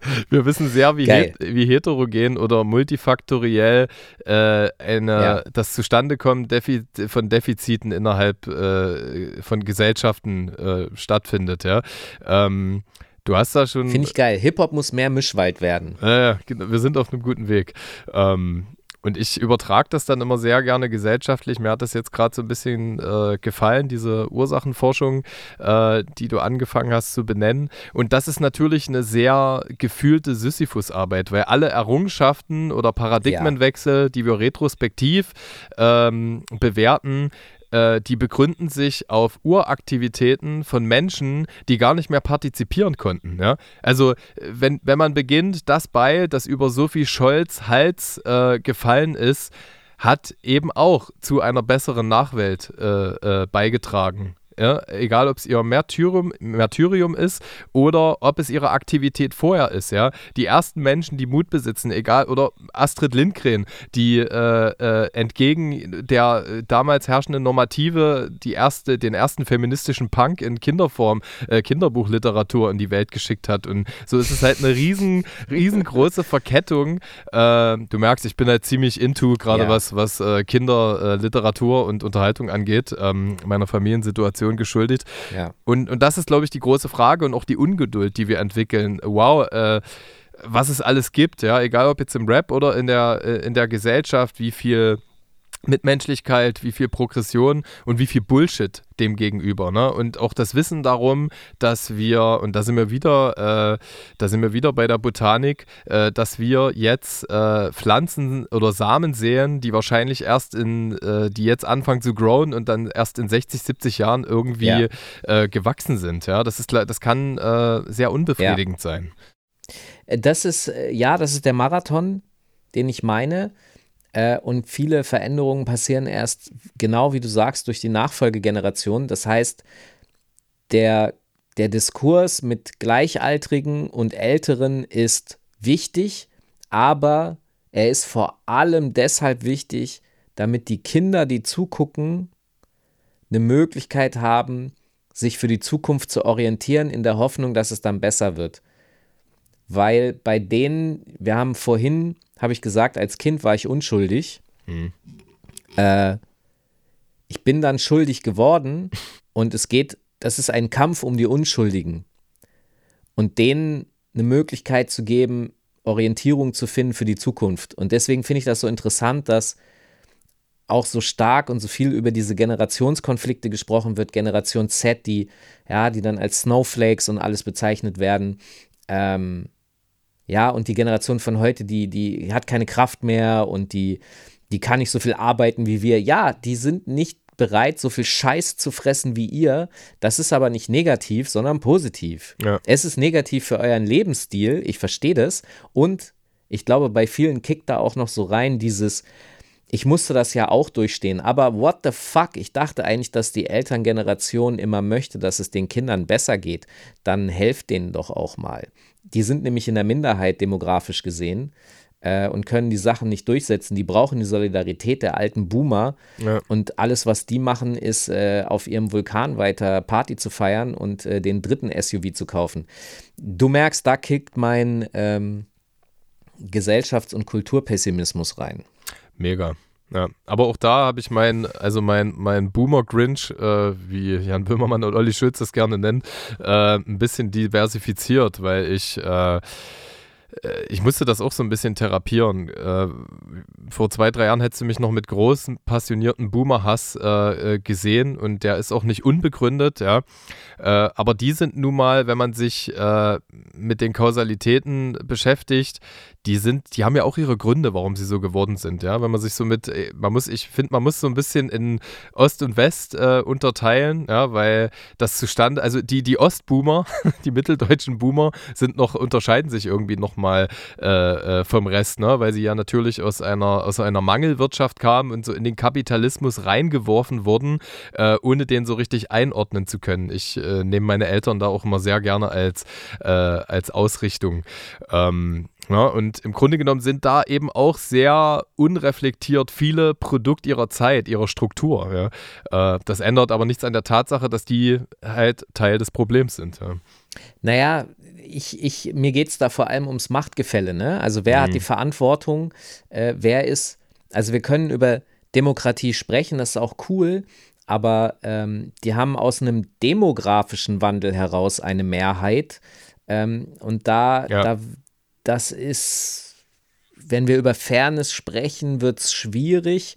wir wissen sehr, wie, het, wie heterogen oder multifaktoriell äh, eine, ja. das Zustandekommen Defi von Defiziten innerhalb äh, von Gesellschaften äh, stattfindet. Ja. Ähm, du hast da schon. Finde ich geil. Hip-Hop muss mehr Mischwald werden. Ja, genau. Wir sind auf einem guten Weg. Ähm, und ich übertrage das dann immer sehr gerne gesellschaftlich. Mir hat das jetzt gerade so ein bisschen äh, gefallen, diese Ursachenforschung, äh, die du angefangen hast zu benennen. Und das ist natürlich eine sehr gefühlte Sisyphus-Arbeit, weil alle Errungenschaften oder Paradigmenwechsel, ja. die wir retrospektiv ähm, bewerten, äh, die begründen sich auf Uraktivitäten von Menschen, die gar nicht mehr partizipieren konnten. Ja? Also wenn, wenn man beginnt, das Beil, das über Sophie Scholz Hals äh, gefallen ist, hat eben auch zu einer besseren Nachwelt äh, äh beigetragen ja? egal ob es ihr Märtyrium, Märtyrium ist oder ob es ihre Aktivität vorher ist. Ja? Die ersten Menschen, die Mut besitzen, egal, oder Astrid Lindgren, die äh, äh, entgegen der äh, damals herrschenden Normative die erste, den ersten feministischen Punk in Kinderform, äh, Kinderbuchliteratur in die Welt geschickt hat. Und so ist es halt eine riesen, riesengroße Verkettung. Äh, du merkst, ich bin halt ziemlich into, gerade ja. was, was äh, Kinderliteratur und Unterhaltung angeht, ähm, meiner Familiensituation Situation geschuldet. Ja. Und, und das ist, glaube ich, die große Frage und auch die Ungeduld, die wir entwickeln. Wow, äh, was es alles gibt, ja, egal ob jetzt im Rap oder in der, äh, in der Gesellschaft, wie viel Mitmenschlichkeit, wie viel Progression und wie viel Bullshit dem gegenüber. Ne? Und auch das Wissen darum, dass wir, und da sind wir wieder, äh, da sind wir wieder bei der Botanik, äh, dass wir jetzt äh, Pflanzen oder Samen sehen, die wahrscheinlich erst in, äh, die jetzt anfangen zu growen und dann erst in 60, 70 Jahren irgendwie ja. Äh, gewachsen sind. Ja? Das, ist, das kann äh, sehr unbefriedigend ja. sein. Das ist, ja, das ist der Marathon, den ich meine. Äh, und viele Veränderungen passieren erst, genau wie du sagst, durch die Nachfolgegeneration. Das heißt, der, der Diskurs mit Gleichaltrigen und Älteren ist wichtig, aber er ist vor allem deshalb wichtig, damit die Kinder, die zugucken, eine Möglichkeit haben, sich für die Zukunft zu orientieren, in der Hoffnung, dass es dann besser wird. Weil bei denen, wir haben vorhin habe ich gesagt, als Kind war ich unschuldig. Hm. Äh, ich bin dann schuldig geworden und es geht, das ist ein Kampf um die Unschuldigen. Und denen eine Möglichkeit zu geben, Orientierung zu finden für die Zukunft. Und deswegen finde ich das so interessant, dass auch so stark und so viel über diese Generationskonflikte gesprochen wird, Generation Z, die, ja, die dann als Snowflakes und alles bezeichnet werden. Ähm, ja, und die Generation von heute, die, die hat keine Kraft mehr und die, die kann nicht so viel arbeiten wie wir. Ja, die sind nicht bereit, so viel Scheiß zu fressen wie ihr. Das ist aber nicht negativ, sondern positiv. Ja. Es ist negativ für euren Lebensstil, ich verstehe das. Und ich glaube, bei vielen kickt da auch noch so rein dieses, ich musste das ja auch durchstehen, aber what the fuck? Ich dachte eigentlich, dass die Elterngeneration immer möchte, dass es den Kindern besser geht. Dann helft denen doch auch mal. Die sind nämlich in der Minderheit demografisch gesehen äh, und können die Sachen nicht durchsetzen. Die brauchen die Solidarität der alten Boomer. Ja. Und alles, was die machen, ist äh, auf ihrem Vulkan weiter Party zu feiern und äh, den dritten SUV zu kaufen. Du merkst, da kickt mein ähm, Gesellschafts- und Kulturpessimismus rein. Mega. Ja, aber auch da habe ich mein, also mein, mein Boomer Grinch, äh, wie Jan Böhmermann und Olli Schulz das gerne nennen, äh, ein bisschen diversifiziert, weil ich äh, äh, ich musste das auch so ein bisschen therapieren. Äh, vor zwei, drei Jahren hättest du mich noch mit großem, passionierten Boomer-Hass äh, gesehen und der ist auch nicht unbegründet, ja. Aber die sind nun mal, wenn man sich mit den Kausalitäten beschäftigt, die sind, die haben ja auch ihre Gründe, warum sie so geworden sind, ja. Wenn man sich so mit, man muss, ich finde, man muss so ein bisschen in Ost und West unterteilen, ja, weil das zustande, also die, die Ostboomer, die mitteldeutschen Boomer sind noch, unterscheiden sich irgendwie noch mal äh, äh, vom Rest, ne? weil sie ja natürlich aus einer, aus einer Mangelwirtschaft kamen und so in den Kapitalismus reingeworfen wurden, äh, ohne den so richtig einordnen zu können. Ich äh, nehme meine Eltern da auch immer sehr gerne als, äh, als Ausrichtung. Ähm, ja, und im Grunde genommen sind da eben auch sehr unreflektiert viele Produkt ihrer Zeit, ihrer Struktur. Ja. Äh, das ändert aber nichts an der Tatsache, dass die halt Teil des Problems sind. Ja. Naja, ich, ich, mir geht es da vor allem ums Machtgefälle. Ne? Also wer mhm. hat die Verantwortung, äh, wer ist, also wir können über Demokratie sprechen, das ist auch cool, aber ähm, die haben aus einem demografischen Wandel heraus eine Mehrheit. Ähm, und da, ja. da, das ist, wenn wir über Fairness sprechen, wird es schwierig.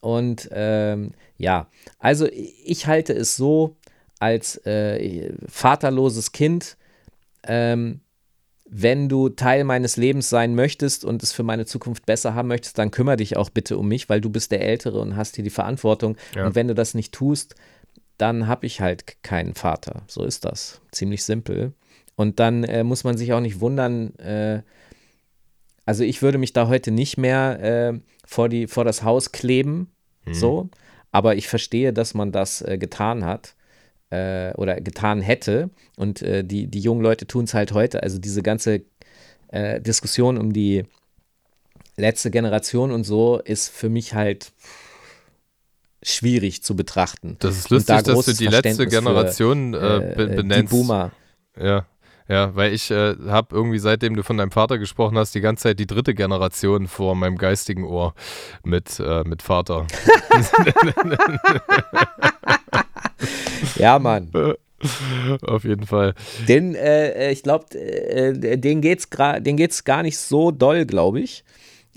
Und ähm, ja, also ich halte es so, als äh, vaterloses Kind ähm, wenn du Teil meines Lebens sein möchtest und es für meine Zukunft besser haben möchtest, dann kümmere dich auch bitte um mich, weil du bist der Ältere und hast hier die Verantwortung. Ja. Und wenn du das nicht tust, dann habe ich halt keinen Vater. So ist das. Ziemlich simpel. Und dann äh, muss man sich auch nicht wundern, äh, also ich würde mich da heute nicht mehr äh, vor, die, vor das Haus kleben, mhm. so, aber ich verstehe, dass man das äh, getan hat äh, oder getan hätte. Und äh, die, die jungen Leute tun es halt heute. Also diese ganze Diskussion um die letzte Generation und so ist für mich halt schwierig zu betrachten. Das ist lustig, da dass du die letzte Generation für, äh, benennst. Die Boomer. Ja. Ja, weil ich äh, habe irgendwie, seitdem du von deinem Vater gesprochen hast, die ganze Zeit die dritte Generation vor meinem geistigen Ohr mit, äh, mit Vater. ja, Mann. Auf jeden Fall. Den, äh, ich glaube, äh, den geht's den geht's gar nicht so doll, glaube ich.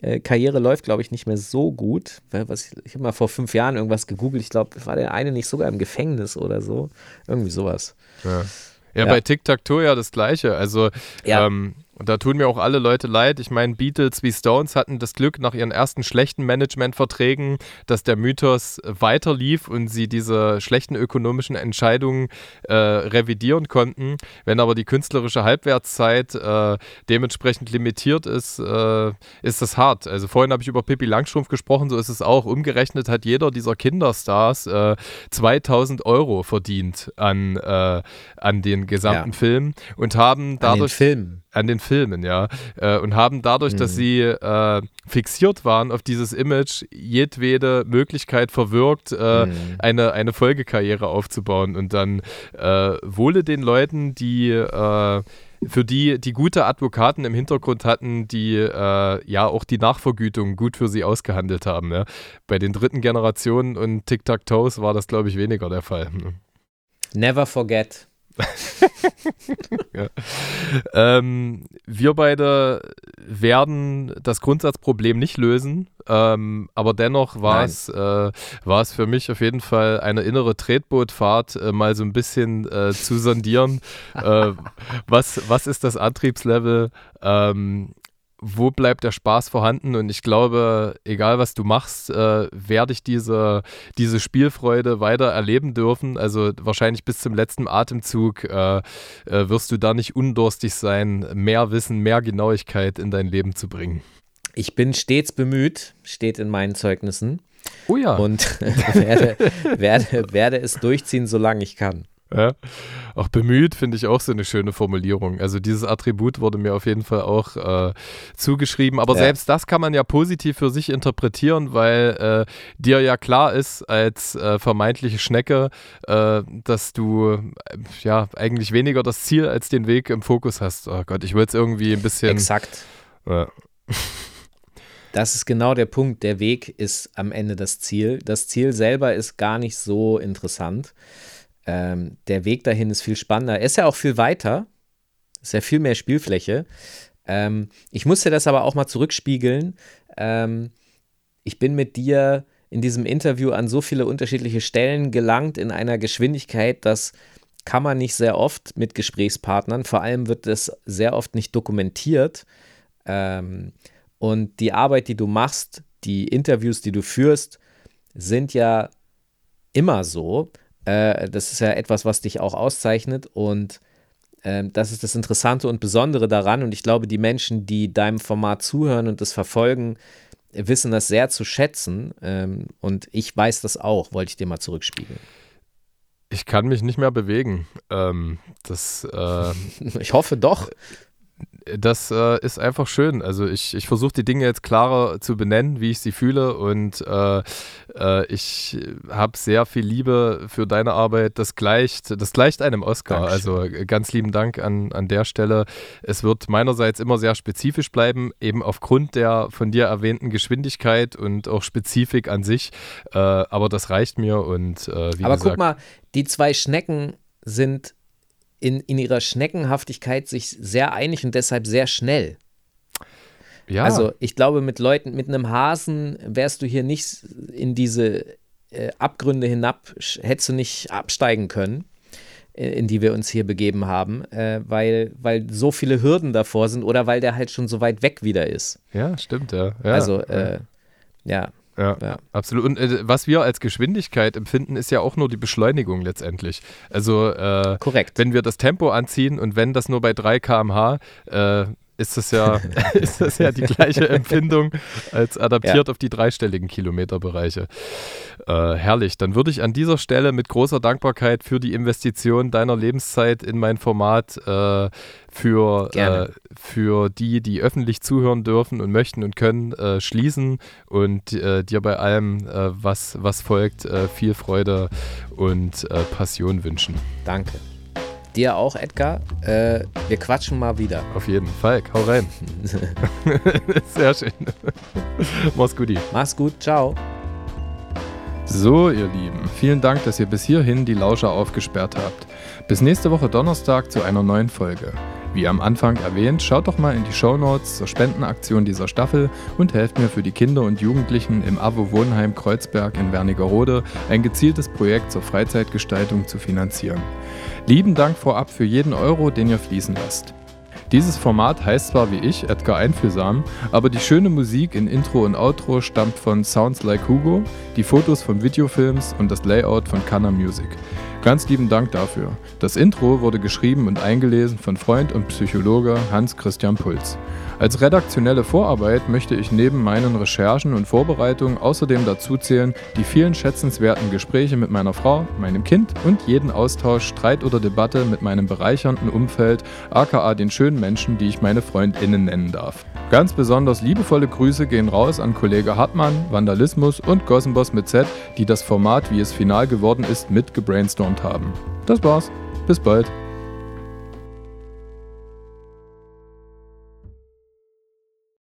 Äh, Karriere läuft, glaube ich, nicht mehr so gut. Was, ich habe mal vor fünf Jahren irgendwas gegoogelt. Ich glaube, war der eine nicht sogar im Gefängnis oder so. Irgendwie sowas. Ja. Ja, ja. bei Tic-Tac-Toe ja das Gleiche. Also, ja. ähm, und da tun mir auch alle Leute leid. Ich meine, Beatles wie Stones hatten das Glück nach ihren ersten schlechten Managementverträgen, dass der Mythos weiter lief und sie diese schlechten ökonomischen Entscheidungen äh, revidieren konnten. Wenn aber die künstlerische Halbwertszeit äh, dementsprechend limitiert ist, äh, ist das hart. Also vorhin habe ich über Pippi Langstrumpf gesprochen, so ist es auch. Umgerechnet hat jeder dieser Kinderstars 2000 äh, Euro verdient an, äh, an den gesamten ja. Film und haben dadurch... An den Film an den Filmen, ja. Äh, und haben dadurch, mhm. dass sie äh, fixiert waren auf dieses Image, jedwede Möglichkeit verwirkt, äh, mhm. eine, eine Folgekarriere aufzubauen. Und dann äh, wohle den Leuten, die äh, für die die gute Advokaten im Hintergrund hatten, die äh, ja auch die Nachvergütung gut für sie ausgehandelt haben. Ja. Bei den dritten Generationen und Tic-Tac-Toes war das, glaube ich, weniger der Fall. Never forget. ja. ähm, wir beide werden das Grundsatzproblem nicht lösen, ähm, aber dennoch war es, äh, für mich auf jeden Fall eine innere Tretbootfahrt, äh, mal so ein bisschen äh, zu sondieren. Äh, was, was ist das Antriebslevel? Ähm, wo bleibt der Spaß vorhanden? Und ich glaube, egal was du machst, äh, werde ich diese, diese Spielfreude weiter erleben dürfen. Also wahrscheinlich bis zum letzten Atemzug äh, äh, wirst du da nicht undurstig sein, mehr Wissen, mehr Genauigkeit in dein Leben zu bringen. Ich bin stets bemüht, steht in meinen Zeugnissen. Oh ja. Und werde, werde, werde es durchziehen, solange ich kann. Ja. Auch bemüht finde ich auch so eine schöne Formulierung. Also dieses Attribut wurde mir auf jeden Fall auch äh, zugeschrieben. Aber ja. selbst das kann man ja positiv für sich interpretieren, weil äh, dir ja klar ist als äh, vermeintliche Schnecke, äh, dass du ja eigentlich weniger das Ziel als den Weg im Fokus hast. Oh Gott, ich will jetzt irgendwie ein bisschen. Exakt. Ja. Das ist genau der Punkt. Der Weg ist am Ende das Ziel. Das Ziel selber ist gar nicht so interessant. Ähm, der Weg dahin ist viel spannender. Er ist ja auch viel weiter. Ist ja viel mehr Spielfläche. Ähm, ich musste das aber auch mal zurückspiegeln. Ähm, ich bin mit dir in diesem Interview an so viele unterschiedliche Stellen gelangt in einer Geschwindigkeit, dass kann man nicht sehr oft mit Gesprächspartnern. Vor allem wird das sehr oft nicht dokumentiert. Ähm, und die Arbeit, die du machst, die Interviews, die du führst, sind ja immer so. Äh, das ist ja etwas, was dich auch auszeichnet und äh, das ist das Interessante und Besondere daran. Und ich glaube, die Menschen, die deinem Format zuhören und das verfolgen, wissen das sehr zu schätzen. Ähm, und ich weiß das auch, wollte ich dir mal zurückspiegeln. Ich kann mich nicht mehr bewegen. Ähm, das, äh, ich hoffe doch das äh, ist einfach schön. Also ich, ich versuche die Dinge jetzt klarer zu benennen, wie ich sie fühle und äh, äh, ich habe sehr viel Liebe für deine Arbeit. Das gleicht, das gleicht einem Oscar. Dankeschön. Also äh, ganz lieben Dank an, an der Stelle. Es wird meinerseits immer sehr spezifisch bleiben, eben aufgrund der von dir erwähnten Geschwindigkeit und auch Spezifik an sich. Äh, aber das reicht mir und äh, wie Aber gesagt, guck mal, die zwei Schnecken sind in, in ihrer Schneckenhaftigkeit sich sehr einig und deshalb sehr schnell. Ja. Also ich glaube, mit Leuten, mit einem Hasen wärst du hier nicht in diese äh, Abgründe hinab, hättest du nicht absteigen können, äh, in die wir uns hier begeben haben, äh, weil, weil so viele Hürden davor sind oder weil der halt schon so weit weg wieder ist. Ja, stimmt, ja. ja also, äh, ja. Ja, ja, absolut. Und äh, was wir als Geschwindigkeit empfinden, ist ja auch nur die Beschleunigung letztendlich. Also, äh, Korrekt. wenn wir das Tempo anziehen und wenn das nur bei 3 km/h, äh, ist das ja, ist das ja die gleiche Empfindung als adaptiert ja. auf die dreistelligen Kilometerbereiche. Äh, herrlich. Dann würde ich an dieser Stelle mit großer Dankbarkeit für die Investition deiner Lebenszeit in mein Format äh, für, äh, für die, die öffentlich zuhören dürfen und möchten und können, äh, schließen und äh, dir bei allem, äh, was, was folgt, viel Freude und Passion wünschen. Danke. Dir auch, Edgar. Äh, wir quatschen mal wieder. Auf jeden Fall. Hau rein. Sehr schön. Mach's gut. Mach's gut. Ciao. So, ihr Lieben, vielen Dank, dass ihr bis hierhin die Lauscher aufgesperrt habt. Bis nächste Woche Donnerstag zu einer neuen Folge. Wie am Anfang erwähnt, schaut doch mal in die Show Notes zur Spendenaktion dieser Staffel und helft mir für die Kinder und Jugendlichen im AWO Wohnheim Kreuzberg in Wernigerode ein gezieltes Projekt zur Freizeitgestaltung zu finanzieren. Lieben Dank vorab für jeden Euro, den ihr fließen lasst. Dieses Format heißt zwar wie ich Edgar Einfühlsam, aber die schöne Musik in Intro und Outro stammt von Sounds Like Hugo, die Fotos von Videofilms und das Layout von Canna Music. Ganz lieben Dank dafür. Das Intro wurde geschrieben und eingelesen von Freund und Psychologe Hans Christian Puls. Als redaktionelle Vorarbeit möchte ich neben meinen Recherchen und Vorbereitungen außerdem dazu zählen die vielen schätzenswerten Gespräche mit meiner Frau, meinem Kind und jeden Austausch, Streit oder Debatte mit meinem bereichernden Umfeld, aka den schönen Menschen, die ich meine FreundInnen nennen darf. Ganz besonders liebevolle Grüße gehen raus an Kollege Hartmann, Vandalismus und Gossenboss mit Z, die das Format, wie es final geworden ist, mit gebrainstormt haben. Das war's. Bis bald.